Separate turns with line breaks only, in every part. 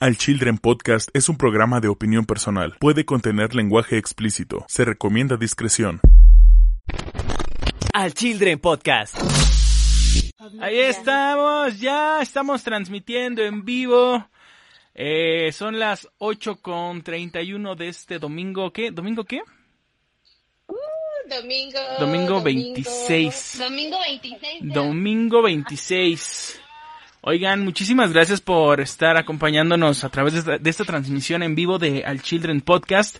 Al Children Podcast es un programa de opinión personal. Puede contener lenguaje explícito. Se recomienda discreción.
Al Children Podcast. Ahí estamos, ya estamos transmitiendo en vivo. Eh, son las 8 con 31 de este domingo. ¿Qué? ¿Domingo qué?
Uh, domingo.
Domingo 26.
Domingo 26. ya.
Domingo 26. Oigan, muchísimas gracias por estar acompañándonos a través de esta, de esta transmisión en vivo de Al Children Podcast.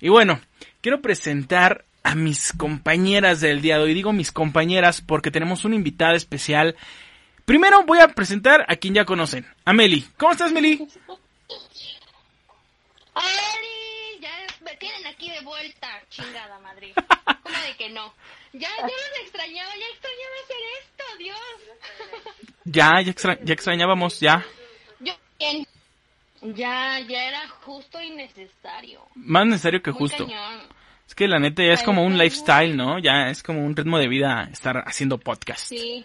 Y bueno, quiero presentar a mis compañeras del día de hoy. Digo mis compañeras porque tenemos una invitada especial. Primero voy a presentar a quien ya conocen, a Meli. ¿Cómo estás, Meli?
¡Ari! Ya me tienen aquí de vuelta, chingada madre. ¿Cómo de que no? Ya, ya los extrañaba, ya extrañaba hacer esto, Dios.
Ya, ya, extra- ya extrañábamos, ya.
Yo bien. Ya, ya era justo y necesario.
Más necesario que
Muy
justo.
cañón.
Es que la neta ya es como un lifestyle, ¿no? Ya es como un ritmo de vida estar haciendo podcast.
Sí.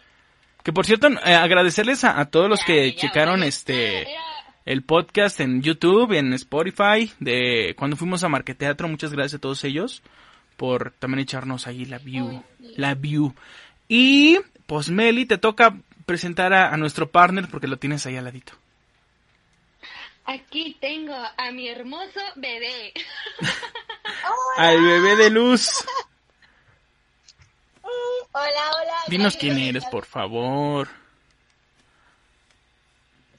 Que por cierto, eh, agradecerles a, a todos los
Ya,
que
ya,
checaron
bueno,
este
era-
el podcast en YouTube, en Spotify, de cuando fuimos a Marqueteatro. Muchas gracias a todos ellos por también echarnos ahí la view, la view. Y pues Meli, te toca presentar a, a nuestro partner porque lo tienes ahí al ladito.
Aquí tengo a mi hermoso bebé.
Al bebé de luz.
Hola, hola.
Dinos quién eres, por favor.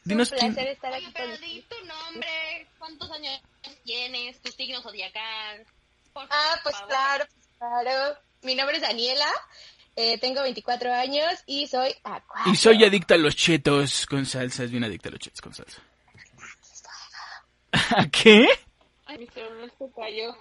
Dinos
un
quién.
placer estar aquí pero di tu nombre, cuántos años tienes, tu signo zodiacal. Por
Ah, pues
favor.
claro, pues claro. Mi nombre es Daniela, eh, tengo 24 años y soy acuario.
Y soy adicta a los chetos con salsa. Es bien adicta a los chetos con salsa. ¿A qué?
Ay, mi celular se cayó.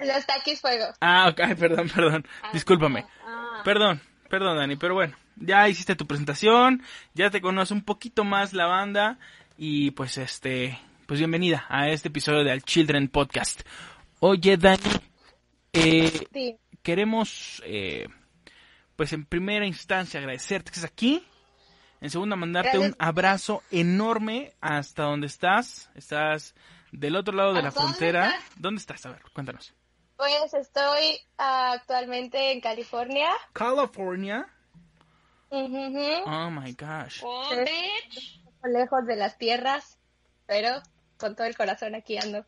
Los taquis fuego.
Ah, ok, perdón, perdón.
Ah,
Discúlpame.
ah.
Perdón, perdón, Dani, pero bueno. Ya hiciste tu presentación, ya te conoce un poquito más la banda y pues este, pues bienvenida a este episodio de Al Children Podcast. Oye, Dani, eh,
Sí.
queremos, eh, pues en primera instancia agradecerte que estés aquí. En segunda, mandarte
Gracias.
un abrazo enorme hasta donde estás. Estás del otro lado de la
¿Hasta dónde
frontera.
estás?
¿Dónde estás? A ver, cuéntanos.
Pues estoy actualmente en California.
California. Oh my gosh.
Oh, bitch.
Lejos de las tierras, pero con todo el corazón aquí ando.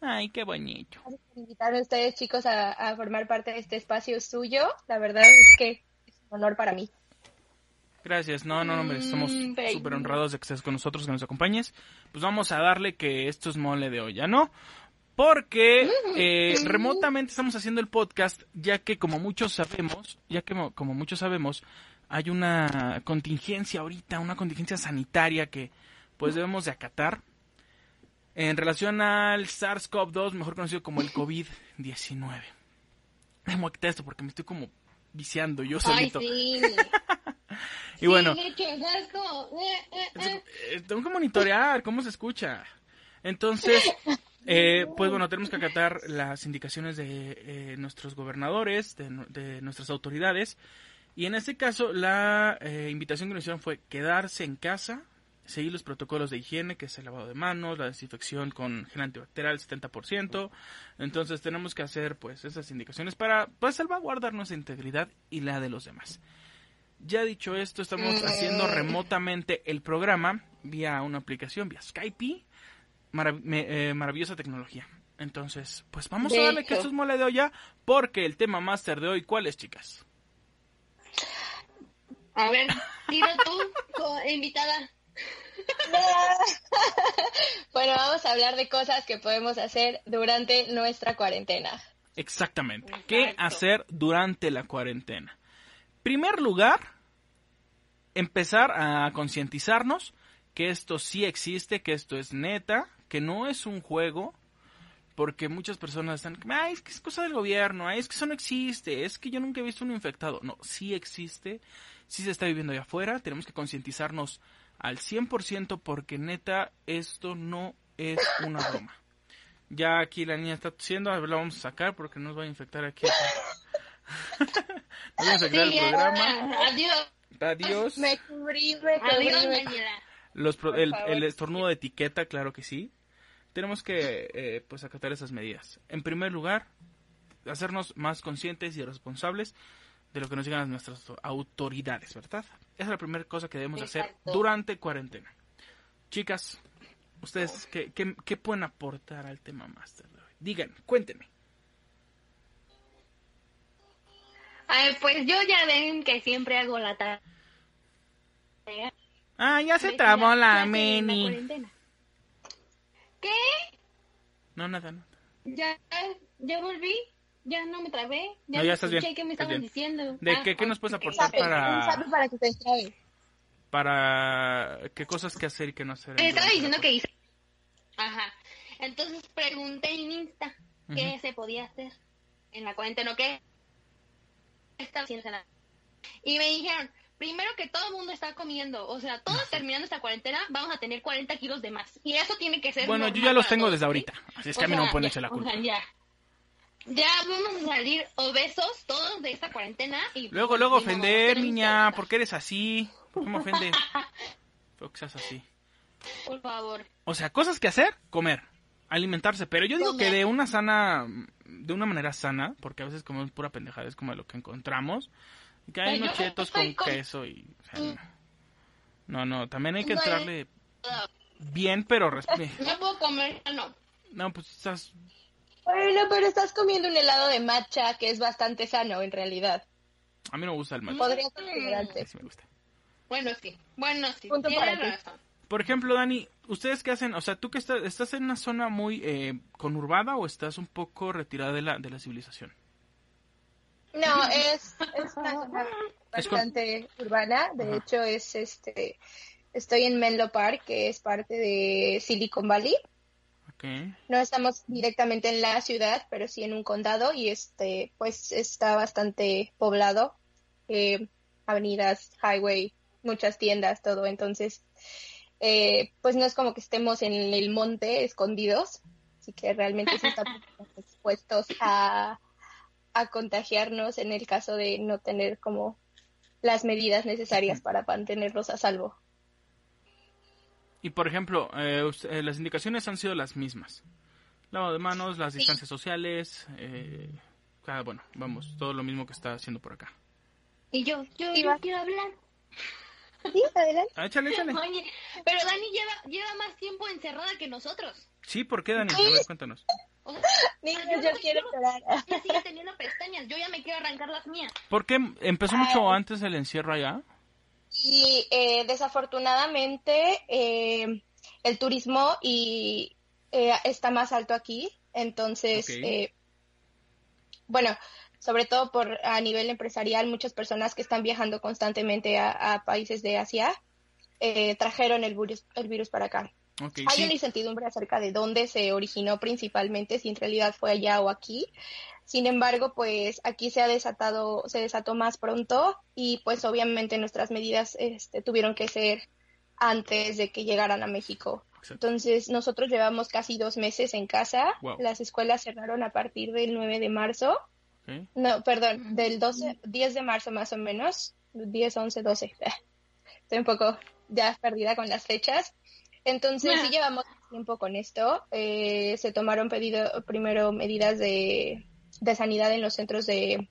Ay, qué bonito.
Gracias por invitarme a ustedes, chicos, a, a formar parte de este espacio suyo. La verdad es que es un honor para mí.
Gracias. No, no, no, hombre, estamos
Mm,
súper honrados de que estés con nosotros, que nos acompañes. Pues vamos a darle que esto es mole de olla, ¿no? Porque eh, remotamente estamos haciendo el podcast, ya que como muchos sabemos, ya que mo- como muchos sabemos, hay una contingencia ahorita, una contingencia sanitaria que pues debemos de acatar en relación al SARS-CoV-2, mejor conocido como el COVID-19. Déjame quitar esto porque me estoy como viciando yo
Ay,
solito.
sí.
Y bueno,
Sí, de hecho, o sea, es como, eh,
tengo que monitorear cómo se escucha. Entonces, eh, pues bueno, tenemos que acatar las indicaciones de eh, nuestros gobernadores, de nuestras autoridades. Y en este caso, la eh, invitación que nos hicieron fue quedarse en casa, seguir los protocolos de higiene, que es el lavado de manos, la desinfección con gel antibacterial 70%. Entonces tenemos que hacer pues esas indicaciones para pues salvaguardar nuestra integridad y la de los demás. Ya dicho esto, estamos haciendo remotamente el programa vía una aplicación, vía Skype. Marav- me- eh, maravillosa tecnología. Entonces, pues vamos a darle que esto es mole de olla, porque el tema máster de hoy, ¿cuál es, chicas?
A ver, tira tú, invitada.
Bueno, vamos a hablar de cosas que podemos hacer durante nuestra cuarentena.
Exactamente. ¿Qué hacer durante la cuarentena? Primer lugar, empezar a concientizarnos que esto sí existe, que esto es neta, que no es un juego, porque muchas personas están, ay, es que es cosa del gobierno, ay, es que eso no existe, es que yo nunca he visto uno infectado. No, sí existe, sí se está viviendo allá afuera, tenemos que concientizarnos al 100% porque neta, esto no es una broma. Ya aquí la niña está tosiendo, a ver, la vamos a sacar porque nos va a infectar aquí. nos va a infectar el
Sí,
programa.
Adiós.
Adiós.
Me cubrí, me
Adiós,
cubrí.
Los pro- el,
favor.
el estornudo de etiqueta, claro que sí. Tenemos que eh, pues acatar esas medidas. En primer lugar, hacernos más conscientes y responsables de lo que nos a nuestras autoridades, ¿verdad? Esa es la primera cosa que debemos hacer durante cuarentena. Chicas, ¿ustedes qué, qué, qué pueden aportar al tema máster de hoy? Digan, cuéntenme.
Ay, pues yo ya ven que siempre hago la tarea.
Ah, ya se trabó la
en
Meni.
¿Qué?
No, nada, no.
¿Ya, ya volví? ¿Ya no me trabé? ¿Ya
No, ya
me
estás bien,
escuché? ¿Qué me estaban
bien.
diciendo?
¿De
Ah,
qué, qué
ah,
nos puedes aportar
Sabe,
para,
sabe para que te
para qué cosas que hacer y qué no hacer?
Te estaba diciendo que hice. Ajá. Entonces pregunté en Insta qué
Ujú.
se podía hacer en la cuarentena, o qué estaba haciendo. Y me dijeron, primero que todo el mundo está comiendo, o sea, todos terminando esta cuarentena vamos a tener 40 kilos de más. Y eso tiene que ser
Bueno, yo ya los tengo
todos,
desde
¿sí?
ahorita, así es que
O
a mí no me
sea,
pueden
ya,
echar la
o
culpa.
sea, ya. Ya vamos a salir obesos todos de esta cuarentena y
Luego, luego ofender,
que
niña. ¿por qué eres así? ¿Por qué me ofendes? ¿Por qué seas así?
Por favor.
O sea, cosas que hacer, comer, alimentarse, pero yo digo que
Comer.
de una sana, de una manera sana, porque a veces comemos pura pendejada, es como lo que encontramos, que hay
Ay,
unos chetos con
con-
queso y... o sea, no, no, también hay que
No,
entrarle bien, pero...
No puedo comer, no.
No, pues estás...
Bueno, pero estás comiendo un helado de matcha que es bastante sano en realidad.
A mí no me gusta el matcha,
Podría considerarte.
sí me gusta.
Bueno, sí. Bueno, sí.
Punto
Tienes
para ti.
razón.
Por ejemplo, Dani, ¿ustedes qué hacen? O sea, ¿tú que estás, estás en una zona muy eh, conurbada o estás un poco retirada de la, de la civilización?
No, es, es una zona
Es con-
bastante urbana. De
Ajá.
hecho, es este. Estoy en Menlo Park, que es parte de Silicon Valley. No estamos directamente en la ciudad, pero sí en un condado y este, pues está bastante poblado. Eh, avenidas, highway, muchas tiendas, todo. Entonces, eh, pues no es como que estemos en el monte escondidos, así que realmente sí estamos expuestos a, a contagiarnos en el caso de no tener como las medidas necesarias para mantenerlos a salvo.
Y por ejemplo, eh, usted- eh, las indicaciones han sido las mismas. Lavado de manos, las
Sí.
distancias sociales, eh, cada, bueno, vamos, todo lo mismo que está haciendo por acá.
Y yo, yo, yo quiero hablar.
Sí, adelante.
Ah, échale, échale.
Oye, pero Dani lleva, lleva más tiempo encerrada que nosotros.
Sí, ¿por qué, Dani? A ver, cuéntanos.
O sea,
Niños,
yo
yo quiero llorar.
sigue teniendo pestañas. Yo ya me quiero arrancar las mías.
¿Por qué empezó mucho antes el encierro allá?
Y eh, desafortunadamente eh, el turismo y eh, está más alto aquí, entonces,
Ok.
eh, bueno, sobre todo por a nivel empresarial, muchas personas que están viajando constantemente a, a países de Asia eh, trajeron el virus, el virus para acá. Hay
sí.
una incertidumbre acerca de dónde se originó principalmente, si en realidad fue allá o aquí. Sin embargo, pues aquí se ha desatado, se desató más pronto y pues obviamente nuestras medidas este, tuvieron que ser antes de que llegaran a México.
Exacto.
Entonces, nosotros llevamos casi dos meses en casa.
Wow.
Las escuelas cerraron a partir del 9 de marzo. No, perdón, del 12, 10 de marzo más o menos. 10, 11, 12. Estoy un poco ya perdida con las fechas. Entonces, sí llevamos tiempo con esto. Eh, se tomaron pedido, primero medidas de, de sanidad en los centros de, en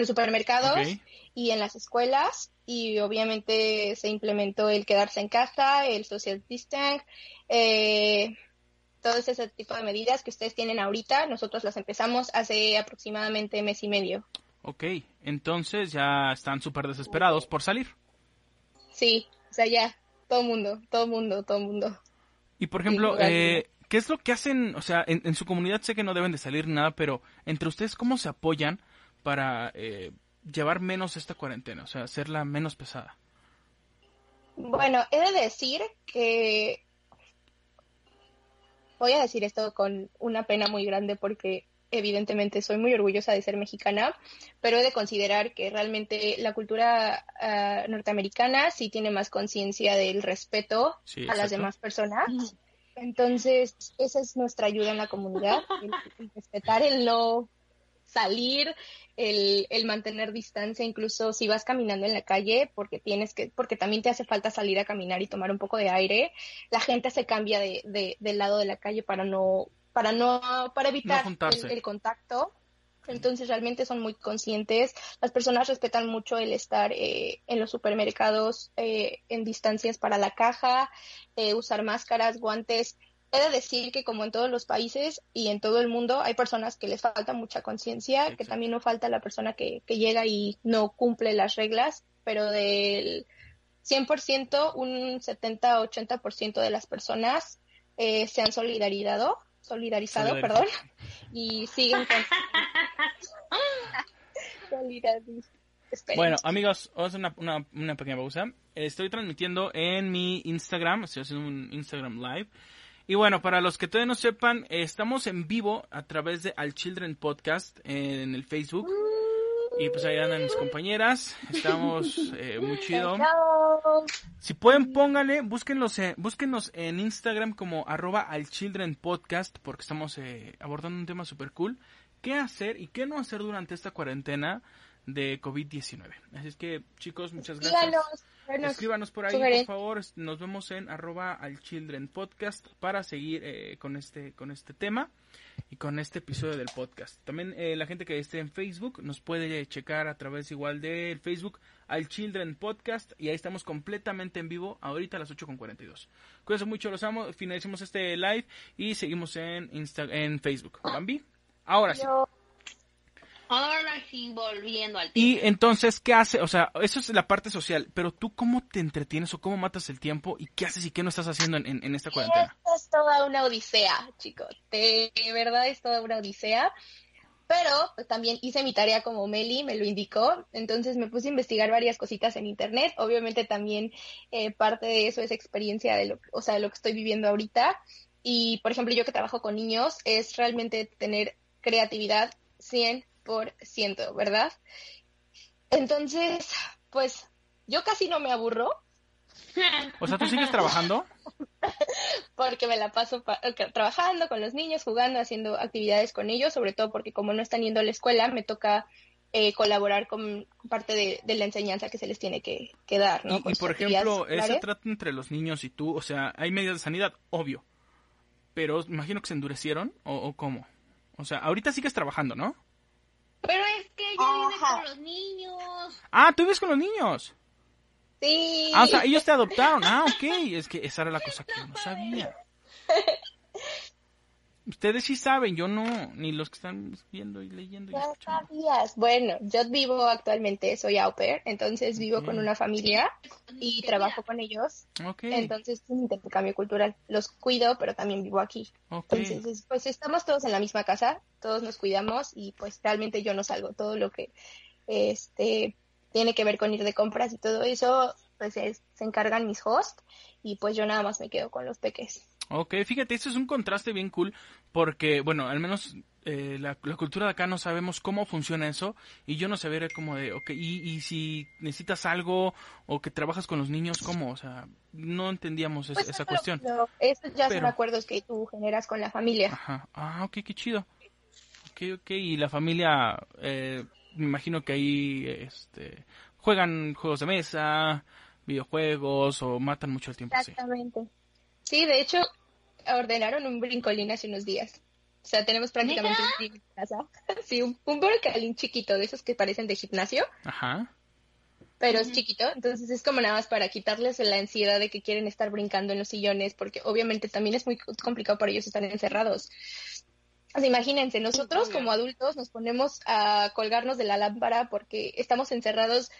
los supermercados y en las escuelas. Y obviamente se implementó el quedarse en casa, el social distance, eh, todo ese tipo de medidas que ustedes tienen ahorita. Nosotros las empezamos hace aproximadamente mes y medio.
Ok, entonces ya están súper desesperados por salir.
Sí, o sea, ya, todo mundo, todo mundo, todo mundo.
Y por ejemplo,
Sí,
eh, ¿qué es lo que hacen? O sea, en, en su comunidad sé que no deben de salir ni nada, pero entre ustedes, ¿cómo se apoyan para eh, llevar menos esta cuarentena? O sea, hacerla menos pesada.
Bueno, he de decir que voy a decir esto con una pena muy grande porque evidentemente soy muy orgullosa de ser mexicana, pero he de considerar que realmente la cultura ah, norteamericana sí tiene más conciencia del respeto
Sí,
a las demás personas. Entonces, esa es nuestra ayuda en la comunidad, el, el respetar el no salir, el, el mantener distancia, incluso si vas caminando en la calle, porque tienes que, porque también te hace falta salir a caminar y tomar un poco de aire, la gente se cambia de, de del lado de la calle para no, para no, para evitar el, el contacto. Entonces realmente son muy conscientes. Las personas respetan mucho el estar eh, en los supermercados eh, en distancias para la caja, eh, usar máscaras, guantes. He de decir que como en todos los países y en todo el mundo hay personas que les falta mucha conciencia, que también no falta la persona que, que llega y no cumple las reglas, pero del 100%, un 70-80% de las personas eh, se han solidarizado, solidarizado, perdón, y siguen con...
bueno, amigos, vamos a hacer una, una, pequeña pausa. Estoy transmitiendo en mi Instagram, estoy haciendo un Instagram Live. Y bueno, para los que todavía no sepan, estamos en vivo a través de Al Children Podcast en el Facebook. Y pues ahí andan mis compañeras. Estamos eh, muy chido. Si pueden, pónganle, búsquenlos, eh, búsquenos en Instagram como arroba al Children Podcast porque estamos eh, abordando un tema súper cool qué hacer y qué no hacer durante esta cuarentena de COVID-19. Así es que, chicos, muchas gracias. Escríbanos por ahí, por favor. Nos vemos en arroba al Children Podcast para seguir eh, con este con este tema y con este episodio del podcast. También eh, la gente que esté en Facebook nos puede checar a través igual del Facebook al Children Podcast y ahí estamos completamente en vivo ahorita a las 8.42. Cuídense mucho, los amo. Finalicemos este live y seguimos en, Insta en Facebook. ¿Bambi? Ahora sí.
Ahora sí, volviendo al
Y entonces, ¿qué hace? O sea, eso es la parte social, pero tú cómo te entretienes o cómo matas el tiempo y qué haces y qué no estás haciendo en, en, esta cuarentena.
Esto es toda una odisea, chicos. De verdad es toda una odisea. Pero pues, también hice mi tarea como Meli me lo indicó, entonces me puse a investigar varias cositas en internet. Obviamente también eh, parte de eso es experiencia de lo, o sea, de lo que estoy viviendo ahorita. Y por ejemplo, yo que trabajo con niños, es realmente tener creatividad 100%, ¿verdad? Entonces, pues yo casi no me aburro.
O sea, ¿tú sigues trabajando?
porque me la paso trabajando con los niños, jugando, haciendo actividades con ellos, sobre todo porque como no están yendo a la escuela, me toca eh, colaborar con parte de, la enseñanza que se les tiene que, dar. ¿no?
Y, por ejemplo, ese trato entre los niños y tú, o sea, hay medidas de sanidad, obvio, pero imagino que se endurecieron, ¿o, o cómo? O sea, ahorita sigues trabajando, ¿no?
Pero es que yo vivo con los niños.
Ah, ¿tú vives con los niños?
Sí.
Ah, o sea, ellos te adoptaron. Ah, ok. Es que esa era la cosa que yo no sabía. Ustedes sí saben, yo no, ni los que están viendo y leyendo. Y
ya sabías. Bueno, yo vivo actualmente, soy au pair, entonces vivo con una familia y trabajo con ellos.
Okay.
Entonces es un intercambio cultural. Los cuido, pero también vivo aquí. Entonces, pues estamos todos en la misma casa, todos nos cuidamos y pues realmente yo no salgo. Todo lo que este tiene que ver con ir de compras y todo eso, pues se encargan mis hosts y pues yo nada más me quedo con los peques.
Ok, fíjate, eso es un contraste bien cool porque, bueno, al menos eh, la, cultura de acá no sabemos cómo funciona eso y yo no sabía como de, ok, y, si necesitas algo o que trabajas con los niños, ¿cómo? O sea, no entendíamos
pues
esa cuestión.
No, ya son acuerdos que tú generas con la familia.
Ajá, ah, ok, qué chido. Ok, ok, y la familia, eh, me imagino que ahí, este, juegan juegos de mesa, videojuegos o matan mucho el tiempo.
Exactamente. Sí, de hecho, ordenaron un brincolín hace unos días. O sea, tenemos prácticamente un casa. Sí, un, brincolín chiquito, de esos que parecen de gimnasio.
Ajá.
Pero es chiquito, entonces es como nada más para quitarles la ansiedad de que quieren estar brincando en los sillones, porque obviamente también es muy complicado para ellos estar encerrados. O imagínense, nosotros como adultos nos ponemos a colgarnos de la lámpara porque estamos encerrados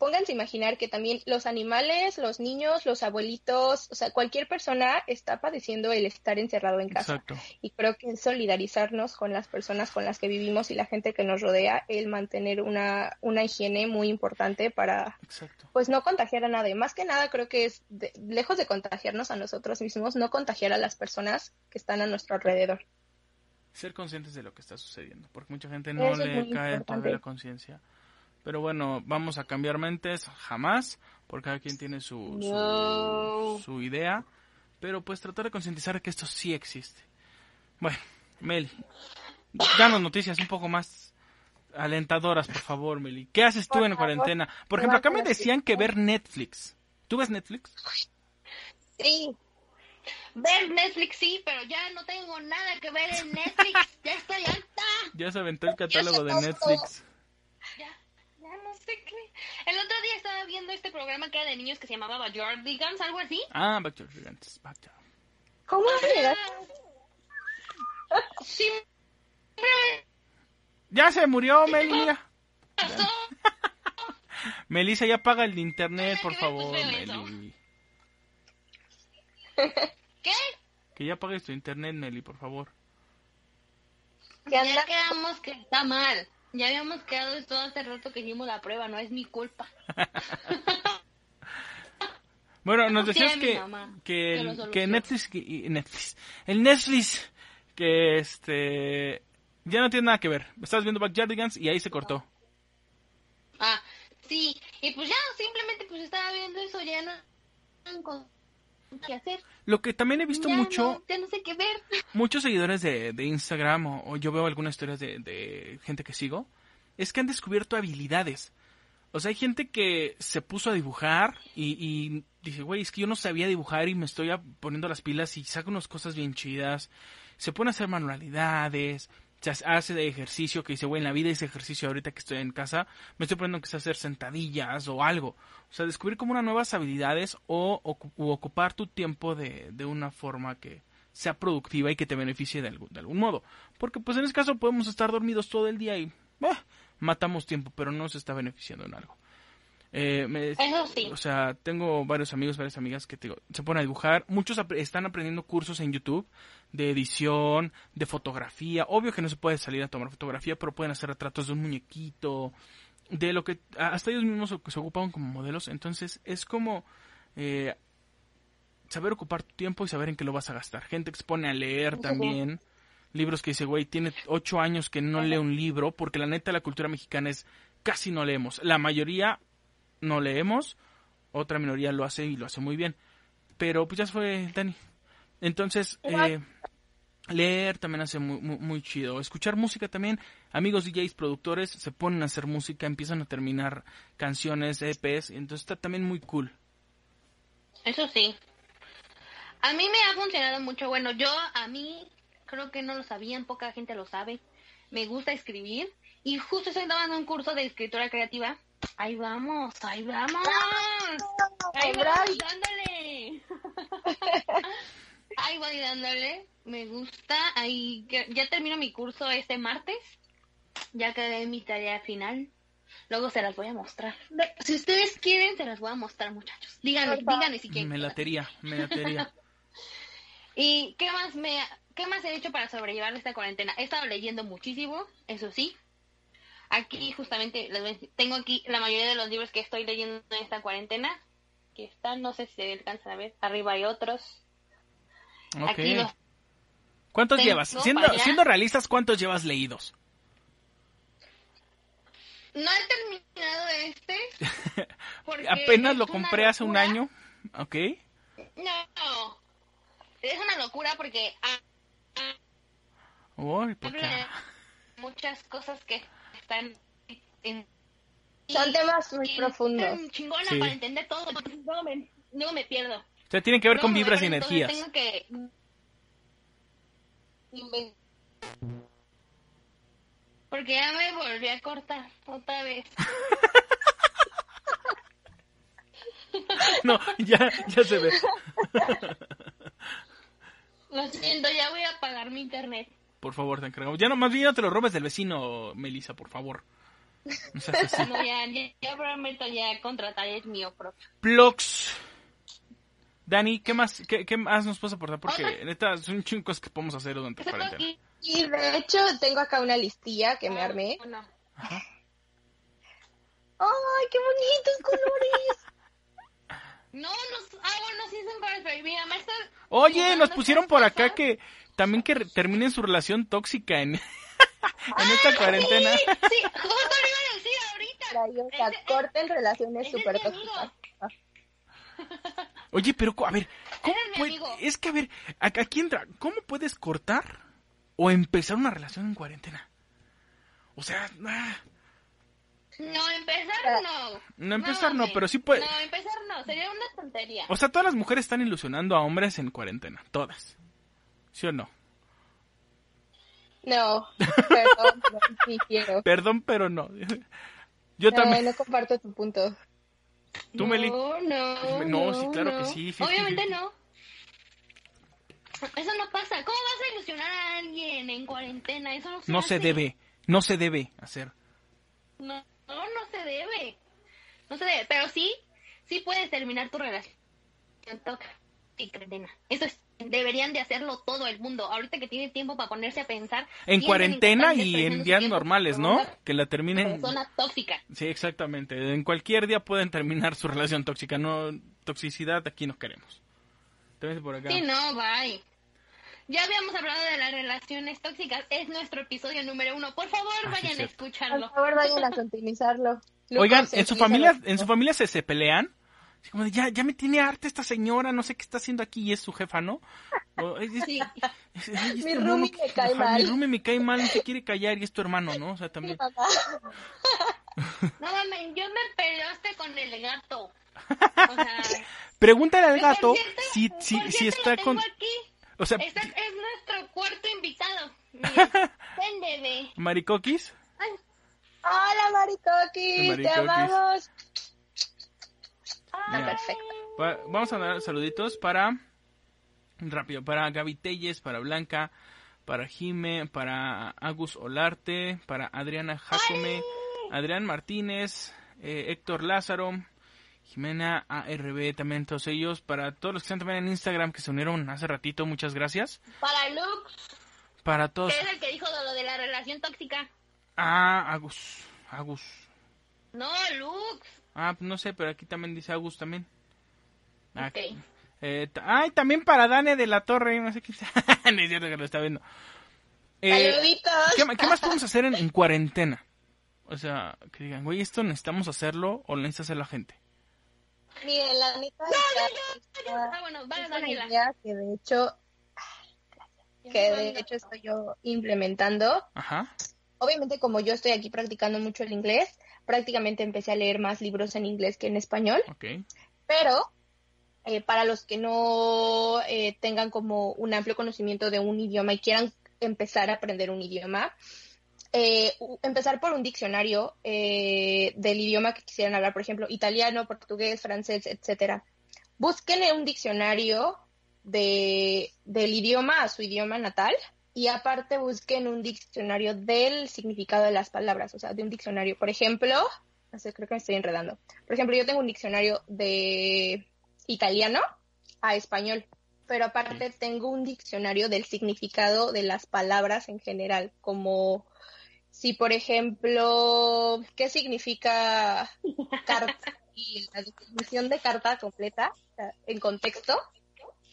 pónganse a imaginar que también los animales, los niños, los abuelitos, o sea, cualquier persona está padeciendo el estar encerrado en casa.
Exacto.
Y creo que solidarizarnos con las personas con las que vivimos y la gente que nos rodea, el mantener una, una higiene muy importante para, pues, no contagiar a nadie. Más que nada, creo que es, lejos de contagiarnos a nosotros mismos, no contagiar a las personas que están a nuestro alrededor.
Ser conscientes de lo que está sucediendo, porque mucha gente no le cae todavía la conciencia pero bueno, vamos a cambiar mentes, jamás, porque cada quien tiene su, su, idea. Pero pues tratar de concientizar que esto sí existe. Bueno, Mel, danos noticias un poco más alentadoras, por favor, Meli. ¿Qué haces tú
Por
en
favor,
cuarentena? Por ejemplo, acá me decían que ver Netflix. ¿Tú ves Netflix?
Sí,
Ver Netflix sí, pero ya no tengo nada que ver en Netflix. ya estoy alta.
Ya se aventó el catálogo de. Netflix.
Ya, ya no sé qué. El otro día estaba viendo este programa que era de niños que se llamaba Backyardigans, algo así.
Ah, Backyard Gigantes. Backyard.
¿cómo llegas?
Sí,
Ya se murió, Meli, mira.
pasó.
Melissa, ya apaga el internet, por
pues,
favor. Meli.
¿Qué?
Que ya apagues tu internet, Meli, por favor.
¿Qué
Ya
anda?
quedamos que está mal. Ya habíamos quedado esto hace rato que hicimos la prueba, no es mi culpa.
Bueno, nos decías que,
mamá,
que, el- que. Netflix, que- Netflix, el Netflix, que este, ya no tiene nada que ver. Estabas viendo Backyardigans y ahí se cortó.
Ah, sí. Y pues ya, simplemente pues estaba viendo eso, ya no qué hacer.
Lo que también he visto
ya
mucho,
No, ya no sé qué ver.
muchos seguidores de, de Instagram o, o yo veo algunas historias de, de gente que sigo, es que han descubierto habilidades. O sea, hay gente que se puso a dibujar y, y dice, güey, es que yo no sabía dibujar y me estoy poniendo las pilas y saca unas cosas bien chidas. Se pone a hacer manualidades, se hace- de ejercicio, que dice, güey, en la vida hice ejercicio ahorita que estoy en casa, me estoy poniendo que hacer sentadillas o algo. O sea, descubrir como unas nuevas habilidades o, u ocupar tu tiempo de, de una forma que sea productiva y que te beneficie de algún, de algún modo. Porque pues en ese caso podemos estar dormidos todo el día y bah, matamos tiempo, pero no se está beneficiando en algo. Eh, me-
Eso sí.
O sea, tengo varios amigos, varias amigas que te se ponen a dibujar. Muchos están aprendiendo cursos en YouTube de edición, de fotografía. Obvio que no se puede salir a tomar fotografía, pero pueden hacer retratos de un muñequito, de lo que hasta ellos mismos se, ocupan como modelos. Entonces es como eh, saber ocupar tu tiempo y saber en qué lo vas a gastar. Gente que se pone a leer también. Libros que dice, güey, tiene ocho años que no lee un libro, porque la neta la cultura mexicana es casi no leemos. La mayoría no leemos, otra minoría lo hace y lo hace muy bien. Pero pues ya fue Dani. Entonces, eh, leer también hace muy, muy, muy chido. Escuchar música también. Amigos DJs, productores, se ponen a hacer música, empiezan a terminar canciones, EPs. Entonces está también muy cool.
Eso sí. A mí me ha funcionado mucho. Bueno, yo a mí creo que no lo sabían, poca gente lo sabe. Me gusta escribir y justo estoy tomando un curso de escritura creativa. Ahí vamos, ahí vamos. Ahí
Bravo.
voy dándole. Ahí voy dándole. Me gusta. Ahí ya ya termino mi curso este martes. Ya quedé en mi tarea final. Luego se las voy a mostrar. Si ustedes quieren, se las voy a mostrar, muchachos. Díganme, díganme si quieren.
Me latería, me latería.
¿Y qué más me qué más he hecho para sobrellevar esta cuarentena? He estado leyendo muchísimo, eso sí. Aquí justamente tengo aquí la mayoría de los libros que estoy leyendo en esta cuarentena. Que están, no sé si se alcanzan a ver. Arriba hay otros.
Ok.
Aquí los
¿Cuántos
tengo
llevas? Siendo, realistas, ¿cuántos llevas leídos?
No he terminado este. porque
Apenas lo compré hace un año. Ok.
No, es una locura porque ah,
Uy,
muchas cosas que están en
Son temas muy
y
profundos.
chingona
Sí.
para entender todo, porque luego me, luego me pierdo.
O sea, tienen que ver con
Luego me
vibras y energías.
Tengo que porque ya me volví a cortar otra vez.
No, ya, ya se ve.
Lo siento, ya voy a apagar mi internet.
Por favor, te encargamos. Ya no, más bien no te lo robes del vecino, Melissa, por favor. No seas así.
No, ya, ya, ya prometo ya contratar el mío propio.
Plugs. Dani, ¿qué más, qué, qué más nos puedes aportar? Porque
Otra-
neta, son chingos que podemos hacer durante la cuarentena.
Y de hecho tengo acá una listilla que me armé.
Bueno,
¡Ay, qué bonitos colores!
no, no, ah, bueno, sí son colores, pero mi mamá está
Oye, nos pusieron por acá
cosas.
que también que terminen su relación tóxica en, en esta cuarentena.
Sí, sí, justo lo iba a decir ahorita.
Sea,
Ese-
corten relaciones
ese es
súper
amigo.
tóxicas.
Oye, pero a ver, ¿cómo puede- es que a ver, aquí entra, ¿cómo puedes cortar o empezar una relación en cuarentena? O sea, ah,
No, empezar
Ah.
no.
no empezar no, pero sí puede.
No, empezar no, sería una tontería.
O sea, todas las mujeres están ilusionando a hombres en cuarentena, todas. ¿Sí o no?
No, perdón, pero sí quiero.
Perdón, pero no. Yo
No,
también.
no comparto tu punto.
¿Tú, Meli?
No, no.
No, sí, claro que
no.
sí, 50-50.
Obviamente no. Eso no pasa. ¿Cómo vas a ilusionar a alguien en cuarentena? Eso no se
No se debe, no se debe hacer.
No, no, no se debe. No se debe. Pero sí, sí puedes terminar tu relación en cuarentena. Eso es. Deberían de hacerlo todo el mundo. Ahorita que tiene tiempo para ponerse a pensar.
En cuarentena y en días normales, ¿no? Que la terminen.
Persona tóxica.
Sí, exactamente. En cualquier día pueden terminar su relación tóxica. No toxicidad aquí no queremos. También por acá.
Sí, no, bye. Ya habíamos hablado de las relaciones tóxicas. Es nuestro episodio número uno. Por favor,
Ah, sí,
vayan a
cierto.
Por
escucharlo.
favor, vayan a continuizarlo.
Oigan, en su familia, en su familia se, se pelean. Así como de, ya, ya me tiene harta esta señora, no sé qué está haciendo aquí y es su jefa, ¿no? O, es- es-
Sí.
es- este
Mi roomie
que-
me cae
ajá, Mi
mal.
roomie me cae mal, no se quiere callar y es tu hermano, ¿no? O sea, también.
No mames, yo me peleaste con el gato. O sea,
Pregúntale al
por
gato
cierto-
si,
por
si, si está con...
aquí.
O sea,
Este es nuestro cuarto invitado. Mira, ven, bebé.
maricoquis.
Ay,
Hola, Maricoquis,
Maricoquis.
te amamos.
Ya.
perfecto.
Va- Vamos a dar saluditos para... Rápido, para Gaby Telles, para Blanca, para Jime, para Agus Olarte, para Adriana Jacome, Adrián Martínez, eh, Héctor Lázaro, Jimena ARB, también todos ellos, para todos los que están también en Instagram que se unieron hace ratito, muchas gracias.
Para Luke,
Para todos...
que es el que dijo de lo de la relación tóxica.
Ah, Agus, Agus.
No, Luke.
Ah, no sé, pero aquí también dice Agus también. Ah,
Ok.
eh, ay, también para Dane de la Torre, no sé qué. no es cierto que lo está viendo. Eh,
Saluditos.
¿qué, más podemos hacer en, en cuarentena? O sea, que digan, güey, esto necesitamos hacerlo o lo necesita hacer la gente.
Miren, la neta
Ah, bueno,
es
vale,
una
Daniela.
idea que de hecho, que de hecho estoy yo implementando.
Ajá.
Obviamente, como yo estoy aquí practicando mucho el inglés, prácticamente empecé a leer más libros en inglés que en español. Pero eh, para los que no eh, tengan como un amplio conocimiento de un idioma y quieran empezar a aprender un idioma, eh, empezar por un diccionario del idioma que quisieran hablar, por ejemplo, italiano, portugués, francés, etcétera. Busquen un diccionario de, del idioma a su idioma natal y aparte busquen un diccionario del significado de las palabras, o sea, de un diccionario. Por ejemplo, no sé, creo que me estoy enredando. Por ejemplo, yo tengo un diccionario de italiano a español, pero aparte tengo un diccionario del significado de las palabras en general, como si, por ejemplo, ¿qué significa carta? Y la definición de carta completa, en contexto.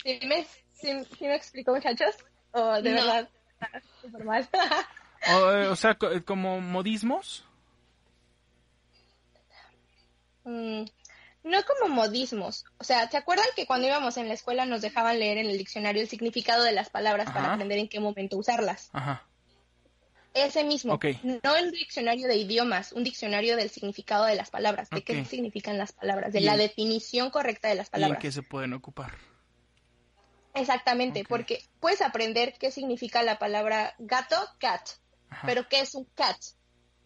¿Sí me, sí- sí me explico, muchachos? ¿O de
No.
verdad? está súper mal?
O, eh, o sea, eh, como modismos.
Mm, no como modismos. O sea, ¿se acuerdan que cuando íbamos en la escuela nos dejaban leer en el diccionario el significado de las palabras para aprender en qué momento usarlas?
Ajá.
Ese mismo.
Ok.
No el diccionario de idiomas, un diccionario del significado de las palabras, de qué significan las palabras, de
Y
la definición correcta de las
¿Y en
palabras.
qué se pueden ocupar?
Exactamente, porque puedes aprender qué significa la palabra gato, cat,
Ajá.
pero qué es un cat,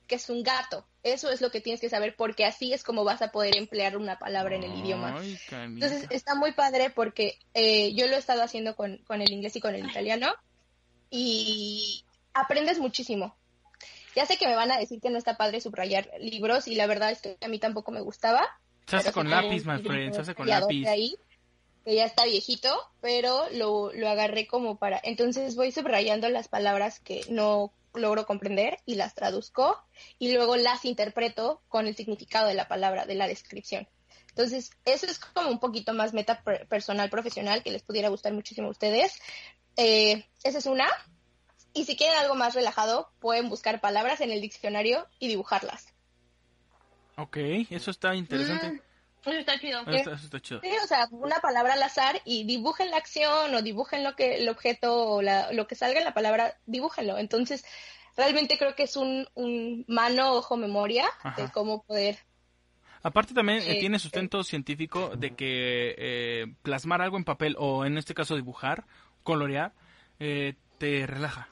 qué es un gato. Eso es lo que tienes que saber, porque así es como vas a poder emplear una palabra en el idioma.
Ay.
Entonces está muy padre porque eh, yo lo he estado haciendo con, con el inglés y con el italiano y aprendes muchísimo. Ya sé que me van a decir que no está padre subrayar libros y la verdad es que a mí tampoco me gustaba.
se hace con lápiz, my friend. Se hace con lápiz.
Ahí, que ya está viejito, pero lo, lo agarré como para... Entonces voy subrayando las palabras que no logro comprender y las traduzco y luego las interpreto con el significado de la palabra, de la descripción. Entonces, eso es como un poquito más meta per- personal, profesional, que les pudiera gustar muchísimo a ustedes. Eh, esa es una. Y si quieren algo más relajado, pueden buscar palabras en el diccionario y dibujarlas.
Ok, eso está interesante.
Mm, eso está chido.
Eso está, eso está chido.
Sí, o sea, una palabra al azar y dibujen la acción o dibujen lo que el objeto o la- lo que salga en la palabra, dibújenlo. Entonces, realmente creo que es un, un mano, ojo, memoria de cómo poder
Aparte también eh,
Sí,
tiene
sí.
sustento científico de que eh, plasmar algo en papel o en este caso dibujar, colorear, eh, te relaja.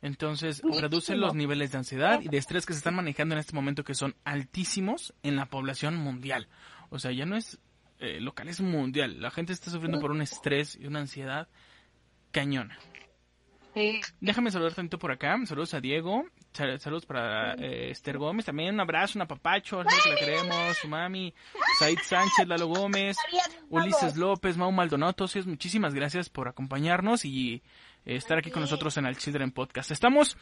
Entonces reduce los niveles de ansiedad y de estrés que se están manejando en este momento que son altísimos en la población mundial. O sea, ya no es eh, local, es mundial. La gente está sufriendo por un estrés y una ansiedad cañona.
Sí.
Déjame saludar tanto por acá. Saludos a Diego. Sal- Saludos para eh, Esther Gómez. También un abrazo, un apapacho. que la queremos. Su mami. Said Sánchez, Lalo Gómez. Ulises López, Mau Maldonado. Todos ellos, muchísimas gracias por acompañarnos y eh, estar aquí con nosotros en el Children Podcast. Estamos,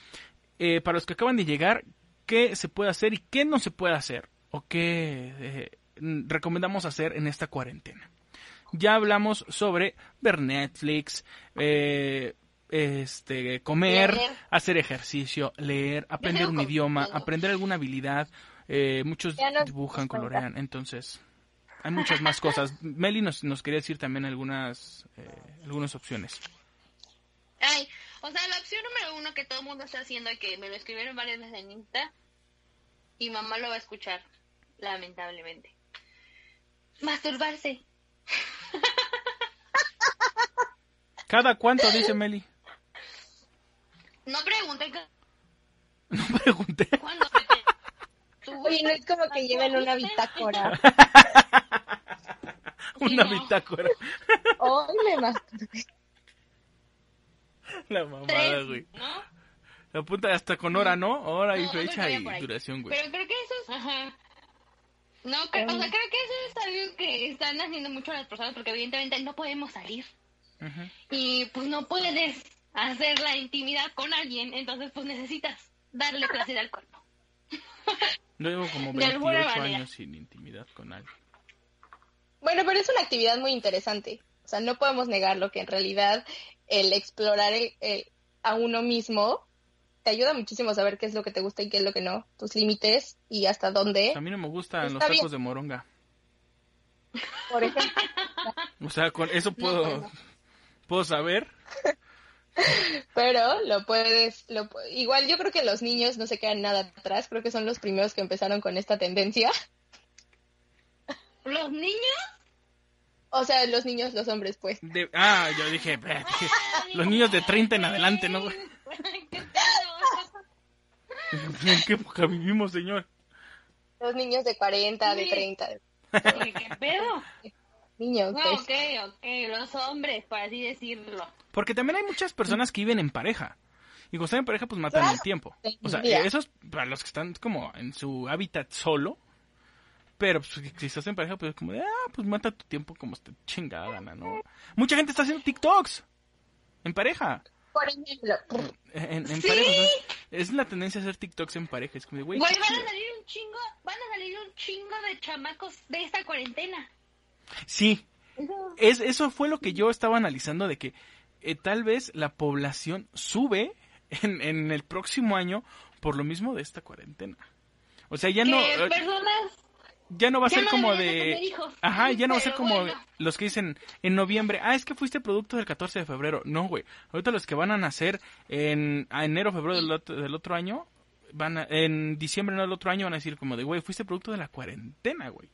eh, para los que acaban de llegar, qué se puede hacer y qué no se puede hacer. O qué recomendamos hacer en esta cuarentena. Ya hablamos sobre ver Netflix, eh, este, comer,
Leer.
hacer ejercicio, leer, aprender un idioma, aprender alguna habilidad. Eh, muchos dibujan, colorean, entonces hay muchas más cosas. Meli nos, nos quería decir también algunas, eh, algunas opciones.
Ay, o sea, la opción número uno que todo el mundo está haciendo y que me lo escribieron varias veces en Insta y mamá lo va a escuchar, lamentablemente. Masturbarse.
¿Cada cuánto dice Meli?
No pregunté
No pregunté.
cuándo se te- tú-
Oye, no es como que lleven una bitácora.
Una
no.
bitácora.
Hoy me masturbé.
La mamada, güey.
¿no?
La punta hasta con hora, ¿no? Hora y
No,
fecha y duración, güey.
Pero creo que eso es... Ajá. No, cre- o sea, creo que eso es algo que están haciendo mucho las personas porque evidentemente no podemos salir y pues no puedes hacer la intimidad con alguien, entonces pues necesitas darle placer al cuerpo.
Llevo como
De alguna
28
manera.
años sin intimidad con alguien.
Bueno, pero es una actividad muy interesante. O sea, no podemos negar lo que en realidad el explorar el- el- a uno mismo te ayuda muchísimo a saber qué es lo que te gusta y qué es lo que no, tus límites y hasta dónde.
A mí no me gustan los tacos
bien.
de moronga.
Por ejemplo,
O sea, con eso puedo,
bueno.
puedo saber.
pero lo puedes, lo, pu- igual yo creo que los niños no se quedan nada atrás, creo que son los primeros que empezaron con esta tendencia.
Los niños...
O sea, los niños, los hombres, pues.
De- ah, yo dije, espérate, los niños de 30 en adelante, ¿no? ¿En qué época vivimos, señor?
Los niños de 40, de
Sí.
30,
Oye, ¿Qué pedo?
niños,
No,
pues.
ok, ok, los hombres, por así decirlo.
Porque también hay muchas personas que viven en pareja. Y cuando están en pareja, pues matan el tiempo. O sea,
Ya.
esos para los que están como en su hábitat solo. Pero pues, si estás en pareja, pues es como de, ah, pues mata tu tiempo como te chingada gana, ¿no? Mucha gente está haciendo TikToks en pareja.
Por ejemplo,
En, en
Sí.
pareja. es la tendencia a hacer TikToks en pareja. Es como güey,
van
chido".
a salir un chingo, van a salir un chingo de chamacos de esta cuarentena.
Sí, es, eso fue lo que yo estaba analizando de que eh, tal vez la población sube en, en el próximo año por lo mismo de esta cuarentena. O sea, ya no, eh,
personas
ya no va a
ya
ser
no
como de...
hijos.
Ajá, ya no va a ser como
bueno.
los que dicen en noviembre, ah, es que fuiste producto del 14 de febrero. No, güey. Ahorita los que van a nacer en a enero, febrero del otro, del otro año, van a- en diciembre no del otro año van a decir como de, güey, fuiste producto de la cuarentena, güey.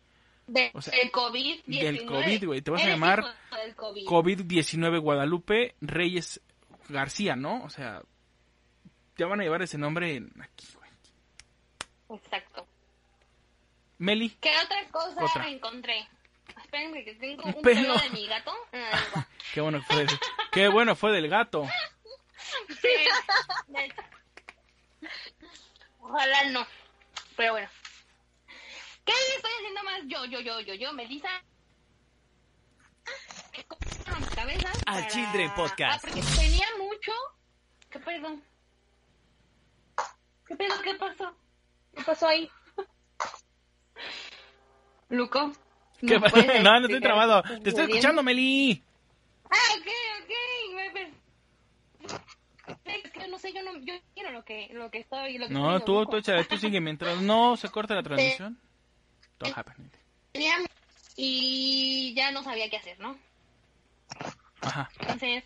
de-
o sea,
del COVID-19.
del COVID, güey, te vas a llamar
hijo del COVID.
COVID-19 Guadalupe Reyes García, ¿no? O sea, ya van a llevar ese nombre en aquí, güey.
Exacto.
Meli,
¿Qué otra cosa
Otra.
encontré? Espérenme que tengo
Un
un
pelo.
pelo de mi gato. en la lengua.
qué bueno fue, qué bueno fue del gato.
Sí. Ojalá no. Pero bueno. ¿Qué estoy haciendo más yo, yo, yo, yo, yo, Melissa? Cabezas
Al
para-
Children Podcast.
Ah, porque tenía mucho. ¿Qué pedo? ¿Qué pedo? ¿Qué pasó?
¿qué pasó ahí?
Luco.
¿Qué
puedes
no, no estoy trabado. Te estoy escuchando, Meli.
Ah, ok, ok. Es que no sé, yo no, yo quiero lo que, lo que estoy, lo que
No, tú, tú, échale, tú sigue mientras no se corte la transmisión. Todo happening.
Y ya no sabía qué hacer, ¿no?
Ajá.
Entonces,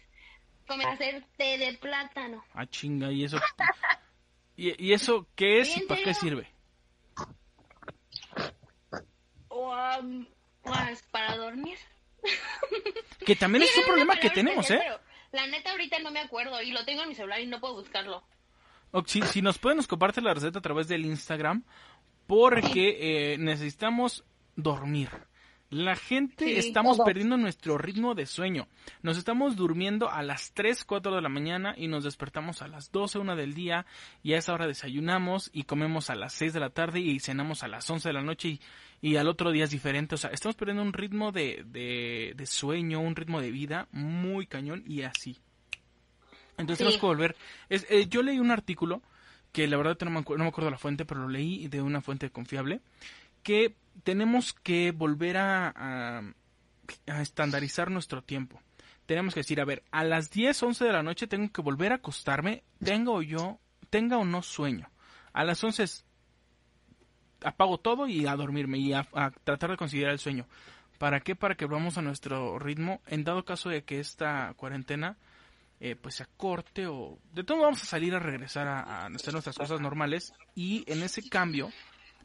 comencé a hacer té de plátano.
Ah, chinga, y eso. ¿Y, y eso qué es
¿Sí,
y para qué sirve?
O, um, pues, para dormir.
Que también es un problema que tenemos, ¿eh?
pero La neta ahorita no me acuerdo y lo tengo en mi celular y no puedo buscarlo.
O si, si nos pueden, nos comparte la receta a través del Instagram, porque eh, necesitamos dormir. La gente
Sí,
estamos
todos.
perdiendo nuestro ritmo de sueño. Nos estamos durmiendo a las 3, 4 de la mañana y nos despertamos a las 12, 1 del día y a esa hora desayunamos y comemos a las 6 de la tarde y cenamos a las 11 de la noche y, y al otro día es diferente. O sea, estamos perdiendo un ritmo de, de, de sueño, un ritmo de vida muy cañón y así. Entonces
Sí.
tenemos que volver. Es, eh, yo leí un artículo que la verdad no me, no me acuerdo la fuente, pero lo leí de una fuente confiable, que tenemos que volver a, a, a estandarizar nuestro tiempo. Tenemos que decir, a ver, a las 10, 11 de la noche tengo que volver a acostarme, tenga o yo, tenga o no sueño. A las 11 es- apago todo y a dormirme y a, tratar de considerar el sueño. ¿Para qué? Para que volvamos a nuestro ritmo. En dado caso de que esta cuarentena eh, pues se acorte o de todo vamos a salir a regresar a, a hacer nuestras cosas normales y en ese cambio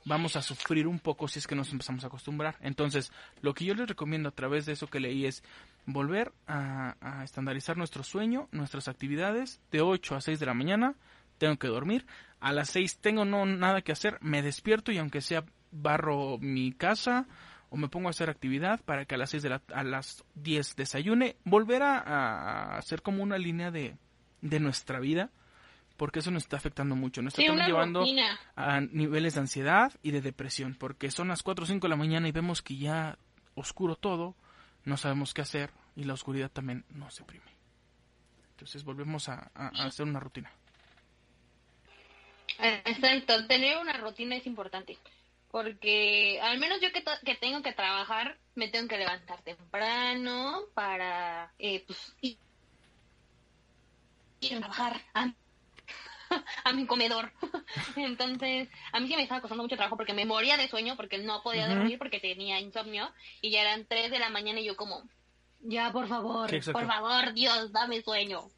vamos a sufrir un poco si es que nos empezamos a acostumbrar. Entonces, lo que yo les recomiendo a través de eso que leí es volver a, a estandarizar nuestro sueño, nuestras actividades, de 8 a 6 de la mañana, tengo que dormir, a las 6 tengo no nada que hacer, me despierto y aunque sea barro mi casa o me pongo a hacer actividad para que a las 6 de la, a las 10 desayune, volver a, a hacer como una línea de, de nuestra vida, porque eso nos está afectando mucho, nos está
Sí,
llevando
rutina.
a niveles de ansiedad y de depresión, porque son las 4 o 5 de la mañana y vemos que ya oscuro todo, no sabemos qué hacer y la oscuridad también nos deprime. Entonces volvemos a, a- a hacer una rutina.
Exacto, tener una rutina es importante. Porque al menos yo que, tengo que trabajar, me tengo que levantar temprano para eh, pues, ir ir a trabajar a, a mi comedor. Entonces, a mí sí me estaba costando mucho trabajo porque me moría de sueño, porque no podía dormir, porque tenía insomnio. Y ya eran 3 de la mañana y yo como, ya, por favor, por favor, Dios, dame sueño.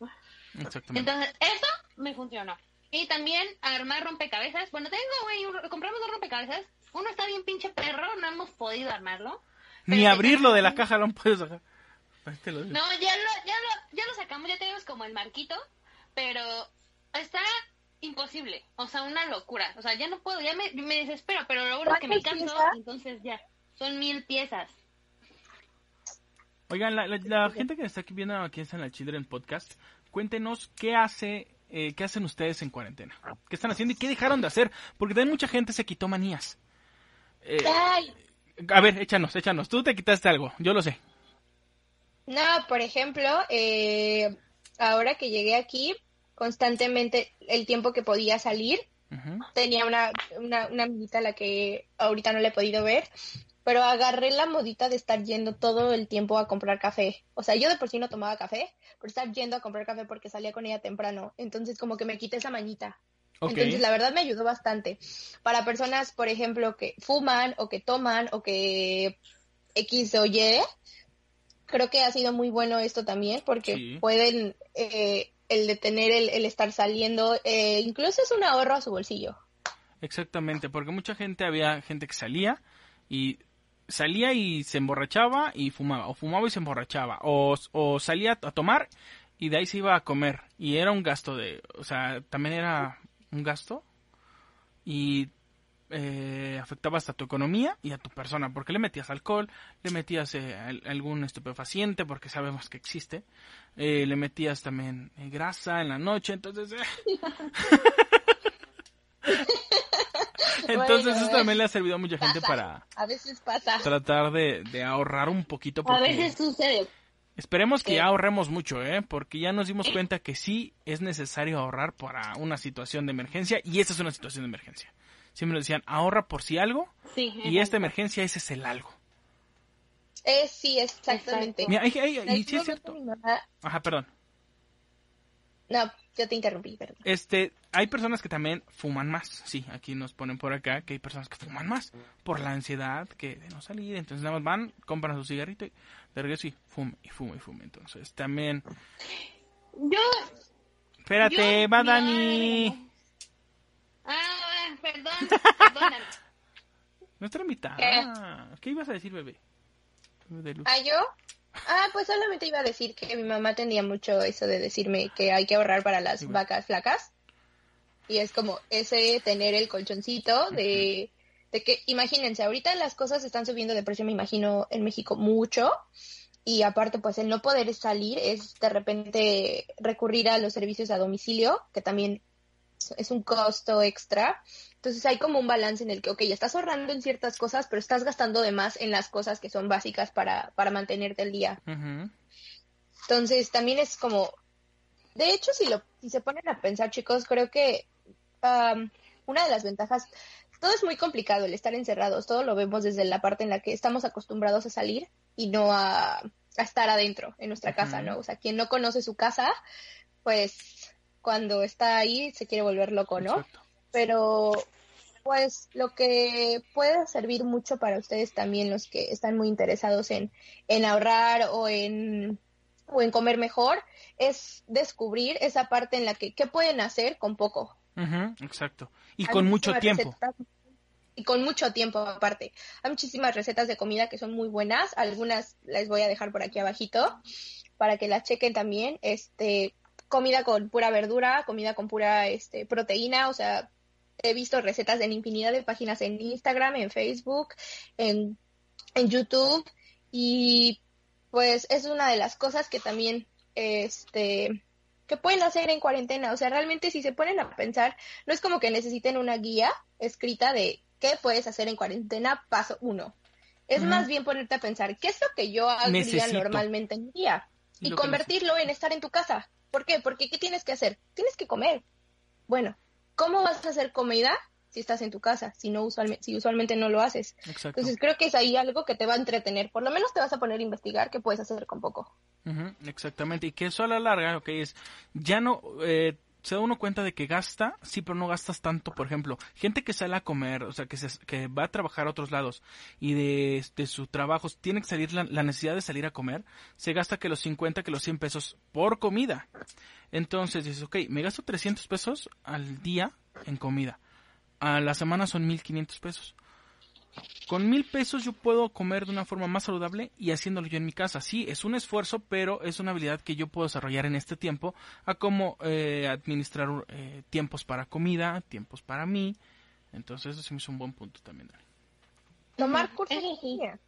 Exactamente.
Entonces, eso me funcionó. Y también armar rompecabezas. Bueno, tengo, güey, un- compramos dos rompecabezas. Uno está bien pinche perro, no hemos podido armarlo.
Ni abrirlo de la caja lo puedes sacar. Ahí te lo digo.
No, ya lo, ya lo, ya lo sacamos, ya tenemos como el marquito, pero está imposible. O sea, una locura. O sea, ya no puedo, ya me, me desespero, pero lo bueno es que me
¿Cuántas
canso,
piezas?
entonces ya. Son mil piezas.
Oigan, la, la- la gente que está aquí viendo aquí en la Children Podcast, cuéntenos qué hace, eh, qué hacen ustedes en cuarentena, qué están haciendo y qué dejaron de hacer, porque también mucha gente se quitó manías. Eh,
Ay,
a ver, échanos, échanos. Tú te quitaste algo, yo lo sé.
No, por ejemplo, eh, ahora que llegué aquí, constantemente el tiempo que podía salir, tenía una, una, una amiguita a la que ahorita no le he podido ver, pero agarré la modita de estar yendo todo el tiempo a comprar café. O sea, yo de por sí no tomaba café, pero estar yendo a comprar café porque salía con ella temprano. Entonces, como que me quité esa mañita. Entonces, la verdad me ayudó bastante. Para personas, por ejemplo, que fuman o que toman o que X o Y, creo que ha sido muy bueno esto también porque
Sí.
pueden eh, el detener el, el estar saliendo, eh, incluso es un ahorro a su bolsillo.
Exactamente, porque mucha gente había gente que salía y salía y se emborrachaba y fumaba, o fumaba y se emborrachaba, o, o salía a tomar y de ahí se iba a comer. Y era un gasto de, o sea, también era un gasto y eh, afectaba hasta tu economía y a tu persona, porque le metías alcohol, le metías eh, al- algún estupefaciente, porque sabemos que existe, eh, le metías también eh, grasa en la noche, entonces... eh. Entonces
Bueno,
eso también le ha servido a mucha gente para
A veces pasa.
tratar de, de ahorrar un poquito.
A veces sucede.
Esperemos que
Sí.
ya ahorremos mucho, ¿eh? Porque ya nos dimos cuenta que sí es necesario ahorrar para una situación de emergencia y esta es una situación de emergencia. Siempre nos decían, ahorra por si algo
Sí.
y
exacto.
esta emergencia ese es el algo.
Eh, sí, exactamente.
Exacto.
Mira, hay- hay-
En
y sí es cierto. Ajá, perdón.
No, yo te interrumpí, perdón.
Este, hay personas que también fuman más. Sí, aquí nos ponen por acá que hay personas que fuman más por la ansiedad que de no salir. Entonces nada más van, compran su cigarrito y de regreso y fume y fume y fume. Entonces también...
Yo,
Espérate,
Yo-
va Dani.
perdón, perdóname.
Nuestra invitada. ¿Qué? ibas a decir, bebé?
Bebé de ¿Ah, yo? Ah, pues solamente iba a decir que mi mamá tenía mucho eso de decirme que hay que ahorrar para las vacas flacas. Y es como ese tener el colchoncito de, de que, imagínense, ahorita las cosas están subiendo de precio, me imagino, en México mucho. Y aparte, pues el no poder salir es de repente recurrir a los servicios a domicilio, que también es un costo extra. Entonces hay como un balance en el que, ok, ya estás ahorrando en ciertas cosas, pero estás gastando de más en las cosas que son básicas para, para mantenerte el día. Entonces también es como, de hecho, si, lo, si se ponen a pensar, chicos, creo que una de las ventajas, todo es muy complicado el estar encerrados, todo lo vemos desde la parte en la que estamos acostumbrados a salir y no a, estar adentro en nuestra casa, ¿no? O sea, quien no conoce su casa, pues cuando está ahí se quiere volver loco, ¿no? Pero pues lo que puede servir mucho para ustedes también, los que están muy interesados en, en ahorrar o en, o en comer mejor, es descubrir esa parte en la que, ¿qué pueden hacer con poco?
exacto. Y con mucho tiempo.
y con mucho tiempo aparte. Hay muchísimas recetas de comida que son muy buenas, algunas les voy a dejar por aquí abajito para que las chequen también. Este, comida con pura verdura, comida con pura este, proteína, o sea, he visto recetas en infinidad de páginas en Instagram, en Facebook, en, en YouTube y pues es una de las cosas que también este que pueden hacer en cuarentena, o sea, realmente si se ponen a pensar, no es como que necesiten una guía escrita de qué puedes hacer en cuarentena, paso uno. Es más bien ponerte a pensar, ¿qué es lo que yo haría normalmente en día? Y, convertirlo en estar en tu casa. ¿Por qué? Porque ¿qué tienes que hacer? Tienes que comer. Bueno, ¿cómo vas a hacer comida si estás en tu casa? Si no usualmente, si usualmente no lo haces. Entonces creo que es ahí algo que te va a entretener. Por lo menos te vas a poner a investigar qué puedes hacer con poco.
exactamente. Y que eso a la larga, ok, es ya no eh, se da uno cuenta de que gasta, sí, pero no gastas tanto. Por ejemplo, gente que sale a comer, o sea, que, se, que va a trabajar a otros lados y de, su trabajo tiene que salir la, necesidad de salir a comer, se gasta que los 50, que los 100 pesos por comida. Entonces dices, ok, me gasto 300 pesos al día en comida. A la semana son 1500 pesos. Con mil pesos yo puedo comer de una forma más saludable y haciéndolo yo en mi casa. Sí, es un esfuerzo, pero es una habilidad que yo puedo desarrollar en este tiempo a cómo eh, administrar eh, tiempos para comida, tiempos para mí. Entonces eso sí me hizo un buen punto también.
Tomar cursos en línea.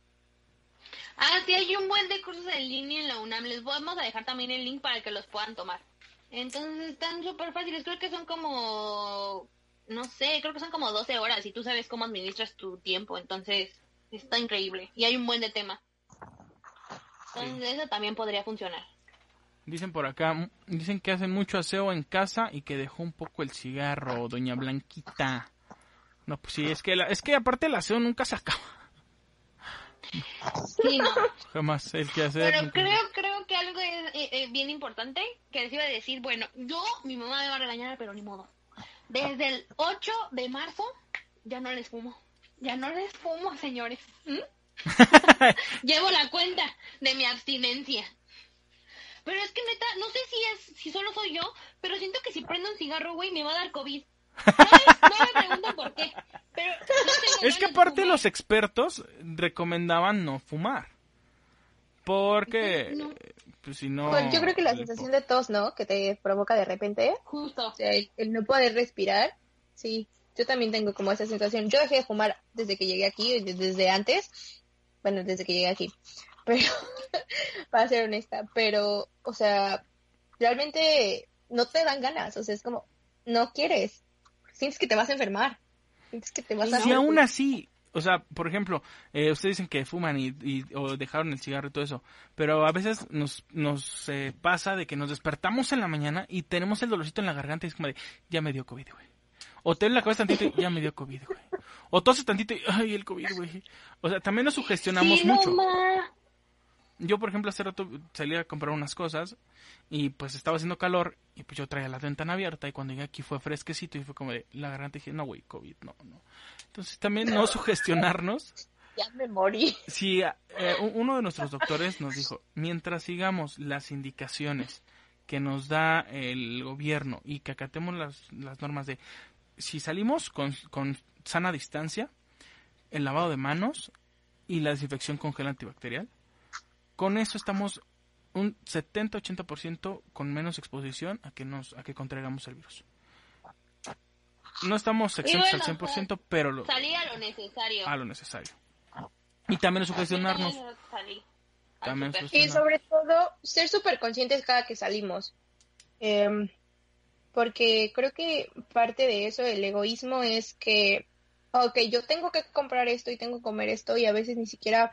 Ah, sí, hay un buen de cursos en línea en la UNAM. Les vamos a dejar también el link para que los puedan tomar. Entonces están súper fáciles. Creo que son como no sé, creo que son como 12 horas y tú sabes cómo administras tu tiempo, entonces está increíble. Y hay un buen de tema. Entonces eso también podría funcionar.
Dicen por acá, dicen que hacen mucho aseo en casa y que dejó un poco el cigarro, doña Blanquita. No, pues sí, es que, es que aparte el aseo nunca se acaba.
Sí, no.
Jamás el que hacer.
Pero creo, creo que algo es eh, eh, bien importante que les iba a decir, bueno, yo, mi mamá me va a regañar, pero ni modo. Desde el 8 de marzo ya no les fumo. Ya no les fumo, señores. ¿Mm? Llevo la cuenta de mi abstinencia. Pero es que neta, no sé si es, si solo soy yo, pero siento que si prendo un cigarro, güey, me va a dar COVID. No, me pregunto por qué. Pero
es que aparte los expertos recomendaban no fumar. Porque pues si no...
Pues yo creo que la sensación de tos, ¿no? Que te provoca de repente.
Justo. O
sea, el, no poder respirar. Sí, yo también tengo como esa sensación. Yo dejé de fumar desde que llegué aquí, desde antes. Bueno, desde que llegué aquí. Pero, para ser honesta, pero, o sea, realmente no te dan ganas. O sea, es como, no quieres. Sientes que te vas a enfermar. Sientes que te vas a...
Si aún así o sea, por ejemplo, eh, ustedes dicen que fuman y, o dejaron el cigarro y todo eso, pero a veces nos, nos eh, pasa de que nos despertamos en la mañana y tenemos el dolorcito en la garganta y es como de, ya me dio COVID, güey. O te la cabeza tantito y ya me dio COVID, güey. O toses tantito y, ay, el COVID, güey. O sea, también nos sugestionamos mucho. Yo, por ejemplo, hace rato salí a comprar unas cosas y pues estaba haciendo calor y pues yo traía la ventana abierta y cuando llegué aquí fue fresquecito y fue como de la garganta y dije, no, güey, COVID, no, no. Entonces también no sugestionarnos.
Ya me morí.
Sí, eh, uno de nuestros doctores nos dijo, mientras sigamos las indicaciones que nos da el gobierno y que acatemos las, las normas de si salimos con, con sana distancia, el lavado de manos y la desinfección con gel antibacterial, con eso estamos un 70-80% con menos exposición a que nos a que contraigamos el virus. No estamos exentos
bueno,
al 100%, pero lo,
Salí a lo necesario.
a lo necesario. Y también sugestionarnos. También
Y sobre todo, ser súper conscientes cada que salimos. Em, porque creo que parte de eso, el egoísmo, es que, ok, yo tengo que comprar esto y tengo que comer esto y a veces ni siquiera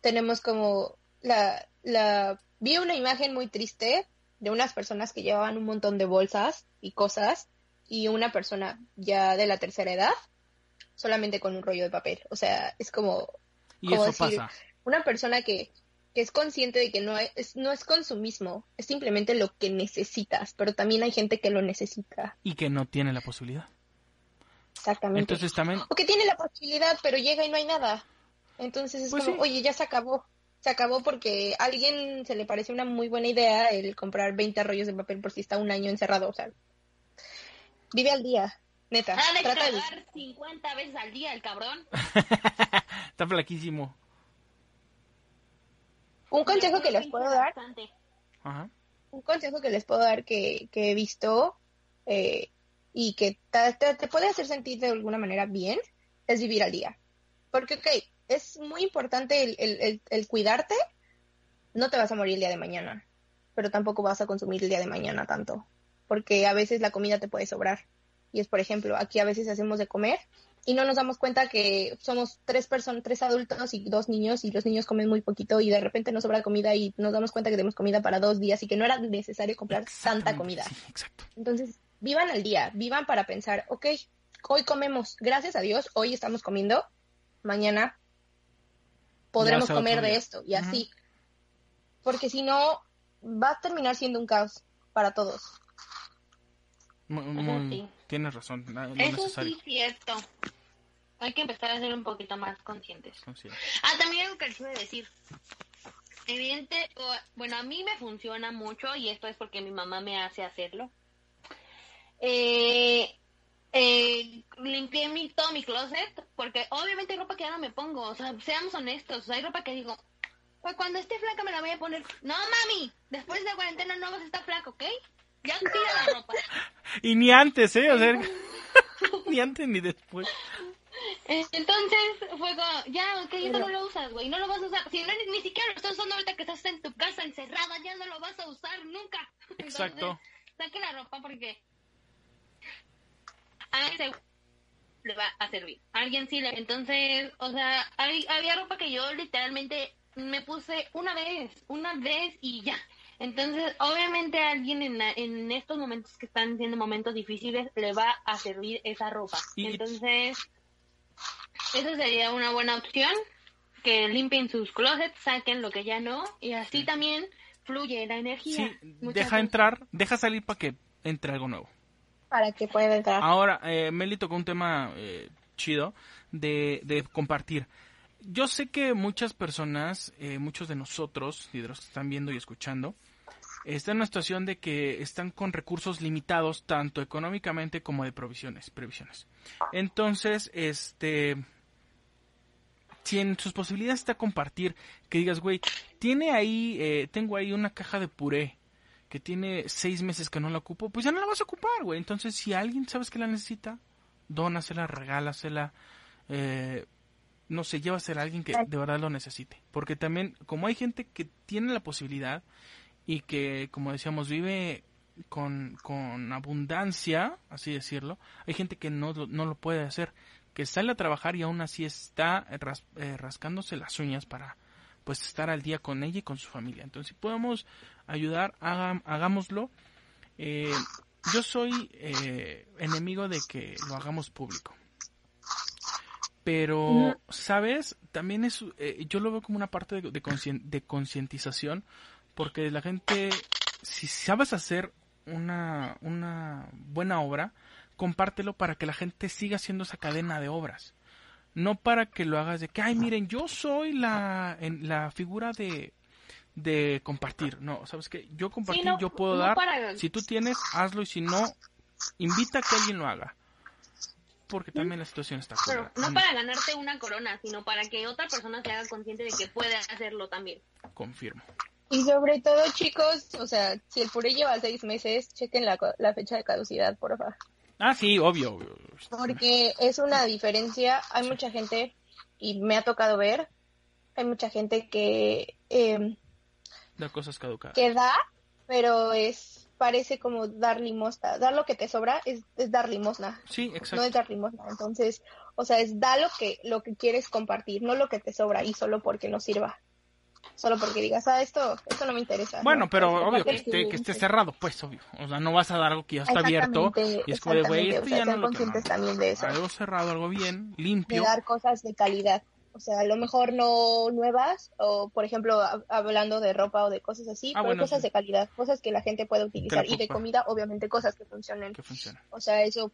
tenemos como la, la... Vi una imagen muy triste de unas personas que llevaban un montón de bolsas y cosas y una persona ya de la tercera edad solamente con un rollo de papel. O sea, es como,
Y
como
eso
decir,
pasa.
una persona que, que es consciente de que no es, no es consumismo, es simplemente lo que necesitas, pero también hay gente que lo necesita.
Y que no tiene la posibilidad.
Exactamente.
Entonces también
o que tiene la posibilidad, pero llega y no hay nada. Entonces es
Pues
como,
sí.
oye, ya se acabó. Se acabó porque a alguien se le parece una muy buena idea el comprar 20 rollos de papel por si está un año encerrado. O sea, vive al día, neta.
Ha de
Trata de...
tragar 50 veces al día el cabrón.
está flaquísimo.
Un consejo que les puedo dar.
Ajá.
un consejo que les puedo dar que, que he visto eh, y que te, te- te puede hacer sentir de alguna manera bien es vivir al día. Porque, ok, es muy importante el, el- el- el cuidarte, no te vas a morir el día de mañana, pero tampoco vas a consumir el día de mañana tanto, porque a veces la comida te puede sobrar. Y es, por ejemplo, aquí a veces hacemos de comer y no nos damos cuenta que somos tres personas, tres adultos y dos niños y los niños comen muy poquito y de repente nos sobra comida y nos damos cuenta que tenemos comida para dos días y que no era necesario comprar tanta comida.
Sí, exacto.
Entonces, vivan al día, vivan para pensar, ok, hoy comemos, gracias a Dios, hoy estamos comiendo, mañana podremos comer de esto y así. Porque si no, va a terminar siendo un caos para todos.
Sí.
Tienes razón.
Eso
necesario.
sí es cierto. Hay que empezar a ser un poquito más conscientes.
Consciente.
Ah, también algo que les iba a decir. Evidente, o- bueno, a mí me funciona mucho y esto es porque mi mamá me hace hacerlo. Eh, eh, limpié mi, todo mi closet porque obviamente hay ropa que ya no me pongo. O sea, seamos honestos, hay ropa que digo, pues cuando esté flaca me la voy a poner. No, mami, después de la cuarentena no vas a estar flaca, ¿ok? Ya tira la ropa.
Y ni antes, ¿eh? O sea, ni antes ni después.
Entonces fue como, ya, ok, eso no lo usas, güey, no lo vas a usar. Si no, ni, ni siquiera lo estás usando ahorita que estás en tu casa encerrada, ya no lo vas a usar nunca.
Exacto.
Entonces, saque la ropa porque a alguien se le va a servir. Alguien sí le... Entonces, o sea, hay- había ropa que yo literalmente me puse una vez, una vez y ya. Entonces, obviamente a alguien en, la- en estos momentos que están siendo momentos difíciles le va a servir esa ropa. Entonces, esa sería una buena opción. Que limpien sus closets, saquen lo que ya no, y así también fluye la energía.
Sí, deja entrar, deja salir para que entre algo nuevo.
Para que pueda entrar.
Ahora, eh, Meli tocó un tema eh, chido de, compartir. Yo sé que muchas personas, eh, muchos de nosotros, y de los que están viendo y escuchando, están en una situación de que están con recursos limitados, tanto económicamente como de provisiones, previsiones. Entonces, este, si en sus posibilidades está compartir, que digas, güey, tiene ahí, eh, tengo ahí una caja de puré que tiene seis meses que no la ocupo, pues ya no la vas a ocupar, güey. Entonces, si alguien sabes que la necesita, dónasela, regálasela, eh, no sé, llévasela a alguien que de verdad lo necesite. Porque también, como hay gente que tiene la posibilidad y que, como decíamos, vive con, con abundancia, así decirlo, hay gente que no, lo- no lo puede hacer, que sale a trabajar y aún así está ras- eh, rascándose las uñas para pues estar al día con ella y con su familia. Entonces, si podemos ayudar, haga- hagámoslo. Eh, yo soy eh, enemigo de que lo hagamos público. Pero, ¿sabes? También es, eh, yo lo veo como una parte de, de concientización, porque la gente, si sabes hacer una, una buena obra, compártelo para que la gente siga haciendo esa cadena de obras. No para que lo hagas de que, ay, miren, yo soy la, en, la figura de, de compartir. No, ¿sabes qué? Yo compartir,
no,
yo puedo
no
dar.
para-
Si tú tienes, hazlo y si no, invita a que alguien lo haga. porque también la situación está
Pero no para ganarte una corona, sino para que otra persona se haga consciente de que puede hacerlo también.
Confirmo.
Y sobre todo, chicos, o sea, si el puré lleva seis meses, chequen la, la fecha de caducidad, por favor.
Ah, sí, obvio. obvio.
Porque es una diferencia. Hay mucha gente, y me ha tocado ver, hay mucha gente que, eh,
De cosas caducadas.
que da, pero es parece como dar limosna. Dar lo que te sobra es, es dar limosna.
Sí,
No es
exacto.
dar limosna. Entonces, o sea, es da lo que, lo que quieres compartir, no lo que te sobra y solo porque no sirva. Solo porque digas, ah, esto, esto no me interesa.
Bueno,
No,
pero obvio que esté,
de-
que esté cerrado, pues, obvio. O sea, no vas a dar algo que ya está abierto y es como de, güey, esto
o sea,
ya no lo
conscientes también de eso.
Algo cerrado, algo bien,
de
limpio.
dar cosas de calidad. O sea, a lo mejor no nuevas, o por ejemplo, hab- hablando de ropa o de cosas así,
Ah,
pero
bueno,
cosas
sí.
de calidad, cosas que la gente pueda utilizar. Y de comida, obviamente, cosas que funcionen.
Que funciona.
O sea, eso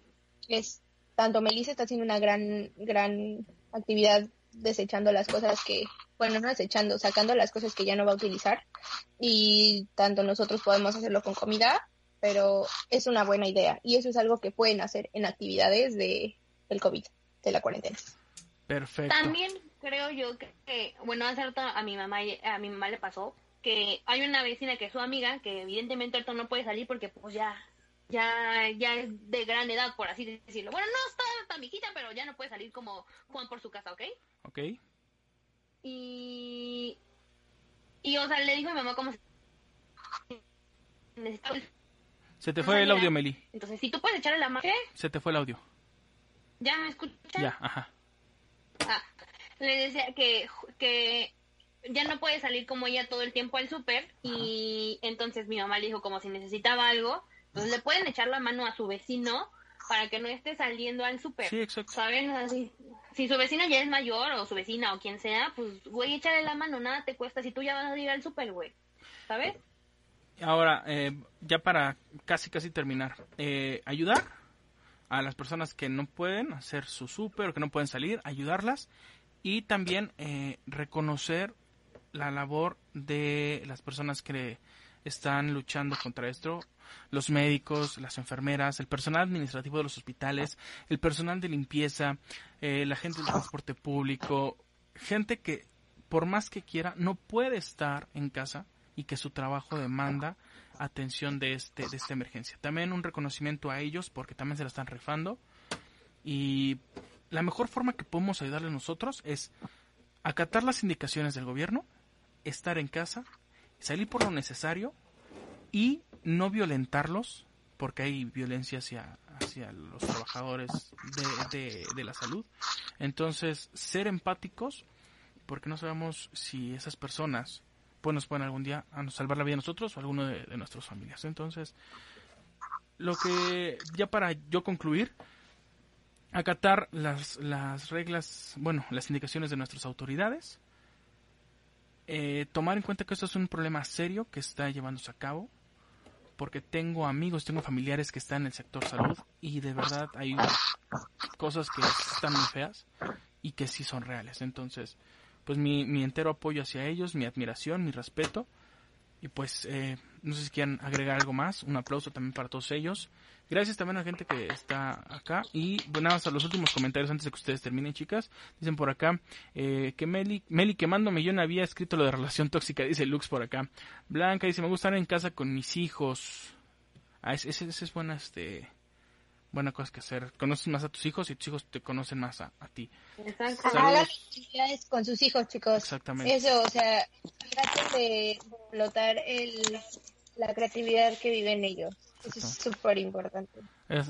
es, tanto Melissa está haciendo una gran, gran actividad desechando las cosas que, bueno, no desechando, sacando las cosas que ya no va a utilizar. Y tanto nosotros podemos hacerlo con comida, pero es una buena idea. Y eso es algo que pueden hacer en actividades de el COVID, de la cuarentena.
Perfecto.
También creo yo que, bueno, hace rato a mi mamá a mi mamá le pasó que hay una vecina que es su amiga que evidentemente ahorita no puede salir porque pues ya ya ya es de gran edad por así decirlo. Bueno, no está tan viejita, pero ya no puede salir como Juan por su casa, ¿ok?
Ok.
Y y o sea, le dijo a mi mamá como necesitaba
Se te fue el audio, Meli.
entonces, si tú puedes echarle la mano, ¿qué?
Se te fue el audio.
¿Ya me escuchas?
Ya, ajá.
Ah, le decía que, que ya no puede salir como ella todo el tiempo al súper y entonces mi mamá le dijo como si necesitaba algo, pues le pueden echar la mano a su vecino para que no esté saliendo al súper.
Sí, exacto.
Si su vecino ya es mayor o su vecina o quien sea, pues güey, échale la mano, nada te cuesta si tú ya vas a ir al súper, güey. ¿Sabes?
Ahora, eh, ya para casi casi terminar, eh, ayudar a las personas que no pueden hacer su súper o que no pueden salir, ayudarlas y también eh, reconocer la labor de las personas que están luchando contra esto, los médicos, las enfermeras, el personal administrativo de los hospitales, el personal de limpieza, eh, la gente del transporte público, gente que por más que quiera no puede estar en casa y que su trabajo demanda atención de este de esta emergencia. También un reconocimiento a ellos porque también se la están rifando y la mejor forma que podemos ayudarles nosotros es acatar las indicaciones del gobierno, estar en casa, salir por lo necesario y no violentarlos porque hay violencia hacia, hacia los trabajadores de, de, la salud. Entonces, ser empáticos porque no sabemos si esas personas pues nos pueden algún día a nos salvar la vida a nosotros o a alguno de, de nuestras familias. Entonces, lo que ya para yo concluir, acatar las, las reglas, bueno, las indicaciones de nuestras autoridades, eh, tomar en cuenta que esto es un problema serio que está llevándose a cabo, porque tengo amigos, tengo familiares que están en el sector salud y de verdad hay cosas que están muy feas y que sí son reales. Entonces, pues mi, mi entero apoyo hacia ellos, mi admiración, mi respeto. Y pues, eh, no sé si quieren agregar algo más. Un aplauso también para todos ellos. Gracias también a la gente que está acá. Y bueno, nada más a los últimos comentarios antes de que ustedes terminen, chicas. Dicen por acá eh, que Meli, Meli quemándome yo no había escrito lo de relación tóxica, dice Lux por acá. Blanca dice, me gusta estar en casa con mis hijos. Ah, ese, ese, ese es buena, este, buena cosa que hacer. Conoces más a tus hijos y tus hijos te conocen más a, a ti.
Exacto.
Hagan actividades con sus hijos, chicos.
Exactamente.
Eso, o sea, traten de explotar el, la creatividad que viven ellos. Eso es súper importante.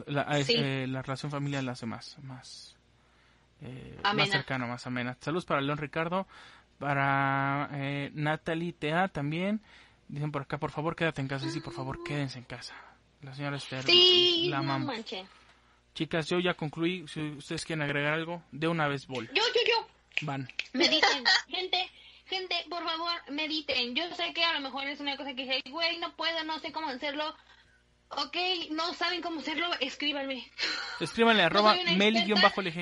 La,
Sí.
eh, la relación familiar la hace más, más, eh, más
Amena.
cercana, más amena. Saludos para León Ricardo, para eh, Natalie Tea también. Dicen por acá, por favor, quédate en casa. Sí, por favor, quédense en casa. La señora Esther,
Sí,
la
no manches.
Chicas, yo ya concluí. Si ustedes quieren agregar algo, de una vez vol.
Yo, yo, yo.
Van.
Mediten, gente, gente, por favor, mediten. Yo sé que a lo mejor es una cosa que dice, güey, no puedo, no sé cómo hacerlo. Ok, no saben cómo hacerlo, escríbanme.
Escríbanle
No
arroba
una
meli-lg.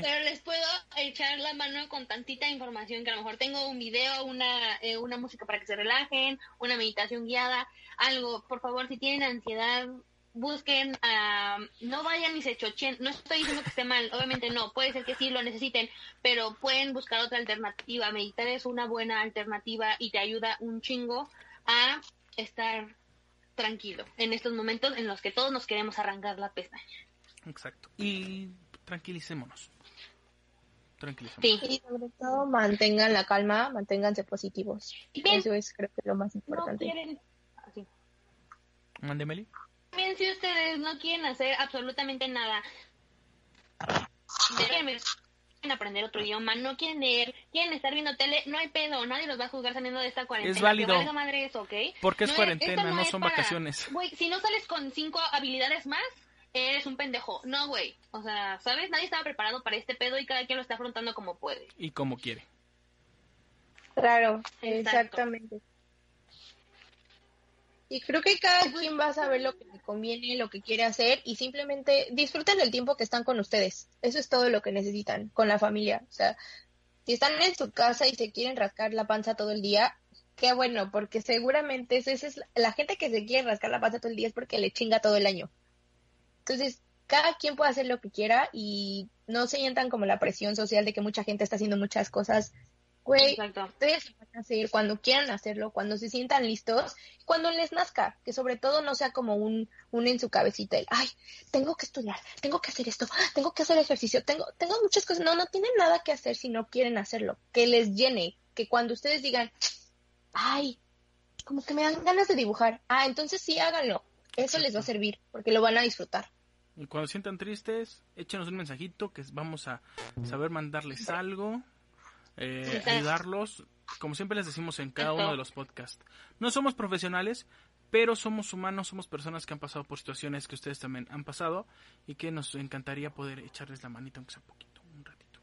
Pero les puedo echar la mano con tantita información que a lo mejor tengo un video, una, eh, una música para que se relajen, una meditación guiada, algo. Por favor, si tienen ansiedad, busquen, ah, no vayan ni se chochen, no estoy diciendo que esté mal, obviamente no, puede ser que sí lo necesiten, pero pueden buscar otra alternativa, meditar es una buena alternativa y te ayuda un chingo a estar tranquilo en estos momentos en los que todos nos queremos arrancar la pestaña.
Exacto. Y tranquilicémonos. Tranquilicémonos.
Sí.
Y sobre todo mantengan la calma, manténganse positivos.
Bien.
Eso es creo que lo más
No
importante.
quieren, así.
Mande, Meli.
Bien, si ustedes no quieren hacer absolutamente nada, no quieren aprender otro idioma, no quieren leer, quieren estar viendo tele, no hay pedo, nadie los va a juzgar saliendo de esta cuarentena.
Es válido.
Que madre eso, ¿ok?
Porque es
No
cuarentena, no
es
son
para-
vacaciones.
Güey, si no sales con cinco habilidades más, eres un pendejo. No, güey. O sea, ¿sabes? Nadie estaba preparado para este pedo y cada quien lo está afrontando como puede.
Y como quiere.
Claro,
Exacto.
exactamente. Y creo que cada quien va a saber lo que le conviene, lo que quiere hacer y simplemente disfruten el tiempo que están con ustedes. Eso es todo lo que necesitan con la familia. O sea, si están en su casa y se quieren rascar la panza todo el día, qué bueno, porque seguramente esa es la, la gente que se quiere rascar la panza todo el día es porque le chinga todo el año. Entonces, cada quien puede hacer lo que quiera y no se sientan como la presión social de que mucha gente está haciendo muchas cosas. Güey, ustedes lo van a hacer cuando quieran hacerlo, cuando se sientan listos, cuando les nazca, que sobre todo no sea como un, un en su cabecita, el, ay, tengo que estudiar, tengo que hacer esto, tengo que hacer ejercicio, tengo, tengo muchas cosas, no, no tienen nada que hacer si no quieren hacerlo, que les llene, que cuando ustedes digan, ay, como que me dan ganas de dibujar, ah, entonces sí háganlo, eso les va a servir, porque lo van a disfrutar.
Y cuando se sientan tristes, échenos un mensajito que vamos a saber mandarles algo, eh, ayudarlos, como siempre les decimos en cada uno de los podcasts. No somos profesionales, pero somos humanos, somos personas que han pasado por situaciones que ustedes también han pasado y que nos encantaría poder echarles la manita, aunque sea poquito, un ratito.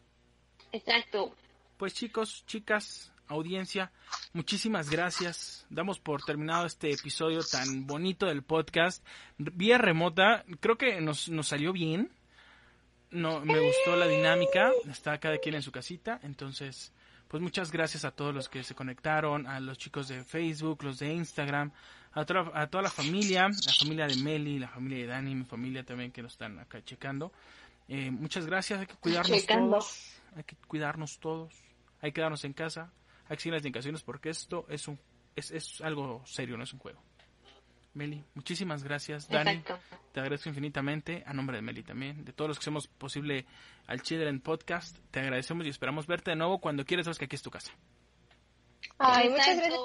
Exacto.
Pues chicos, chicas, audiencia, muchísimas gracias. Damos por terminado este episodio tan bonito del podcast. Vía remota, creo que nos, nos salió bien. No, me gustó la dinámica. Está cada quien en su casita. Entonces, pues muchas gracias a todos los que se conectaron, a los chicos de Facebook, los de Instagram, a toda, a toda la familia, la familia de Meli, la familia de Dani, mi familia también que nos están acá checando. Eh, muchas gracias, hay que cuidarnos
Checando.
todos, hay que cuidarnos todos, hay que quedarnos en casa, hay que seguir las indicaciones porque esto es un es, es algo serio, no es un juego. Meli, muchísimas gracias. Dani,
Exacto.
te agradezco infinitamente, a nombre de Meli también, de todos los que hacemos posible al Children Podcast. Te agradecemos y esperamos verte de nuevo cuando quieras, sabes que aquí es tu casa.
Ay, muchas gracias.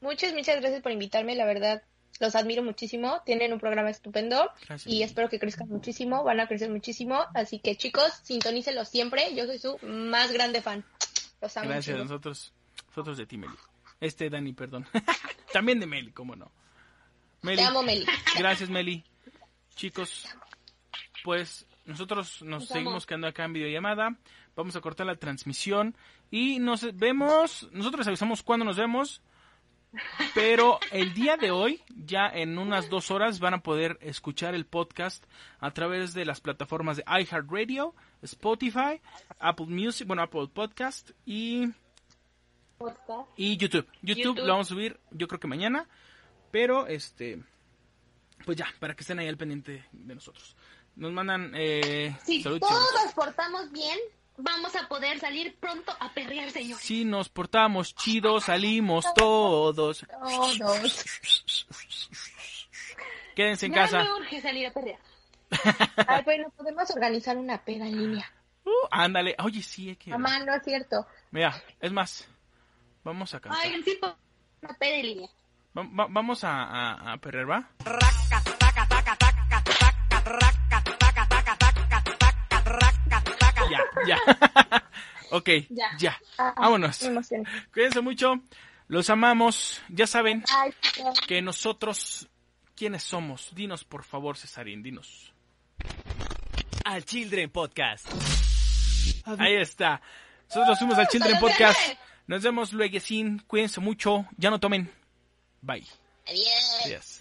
Muchas, muchas gracias por invitarme, la verdad. Los admiro muchísimo, tienen un programa estupendo
Gracias.
y espero que crezcan muchísimo, van a crecer muchísimo, así que chicos, sintonícelos siempre, yo soy su más grande fan. Los amo.
Gracias a
muchísimo.
nosotros, nosotros de ti, Meli. Este, Dani, perdón. también de Meli, cómo no. Meli,
Te amo, Meli.
Gracias, Meli. Chicos, pues nosotros nos seguimos quedando acá en videollamada. Vamos a cortar la transmisión y nos vemos. Nosotros les avisamos cuándo nos vemos. Pero el día de hoy, ya en unas dos horas, van a poder escuchar el podcast a través de las plataformas de iHeartRadio, Spotify, Apple Music, bueno, Apple Podcast y y YouTube. YouTube.
YouTube.
lo vamos a subir yo creo que mañana. Pero este pues ya, para que estén ahí al pendiente de nosotros. Nos mandan eh,
Si todos nos portamos bien, vamos a poder salir pronto a perrear, señores.
Si nos portamos chido, salimos todos.
Todos.
Quédense en
Ya
casa.
me urge salir a perrear.
Ay, bueno, podemos organizar una peda en línea.
Uh, ándale. Oye, sí, hay que.
Mamá, no es cierto.
Mira, es más. Vamos a cantar.
Oigan, sí, una peda en línea.
Va- va- vamos a, a, a perrear, ¿va? Ya, ya. ok, ya.
Ya.
Ah,
Vámonos. Cuídense mucho. Los amamos. Ya saben
Ay,
que nosotros, ¿quiénes somos? Dinos, por favor, Cesarín, dinos.
Al Children Podcast.
Ahí está. Nosotros fuimos al Children
¡Saludos,
Podcast. Nos vemos luego. Cuídense mucho. Ya no tomen. Bye.
Adiós.
Adiós.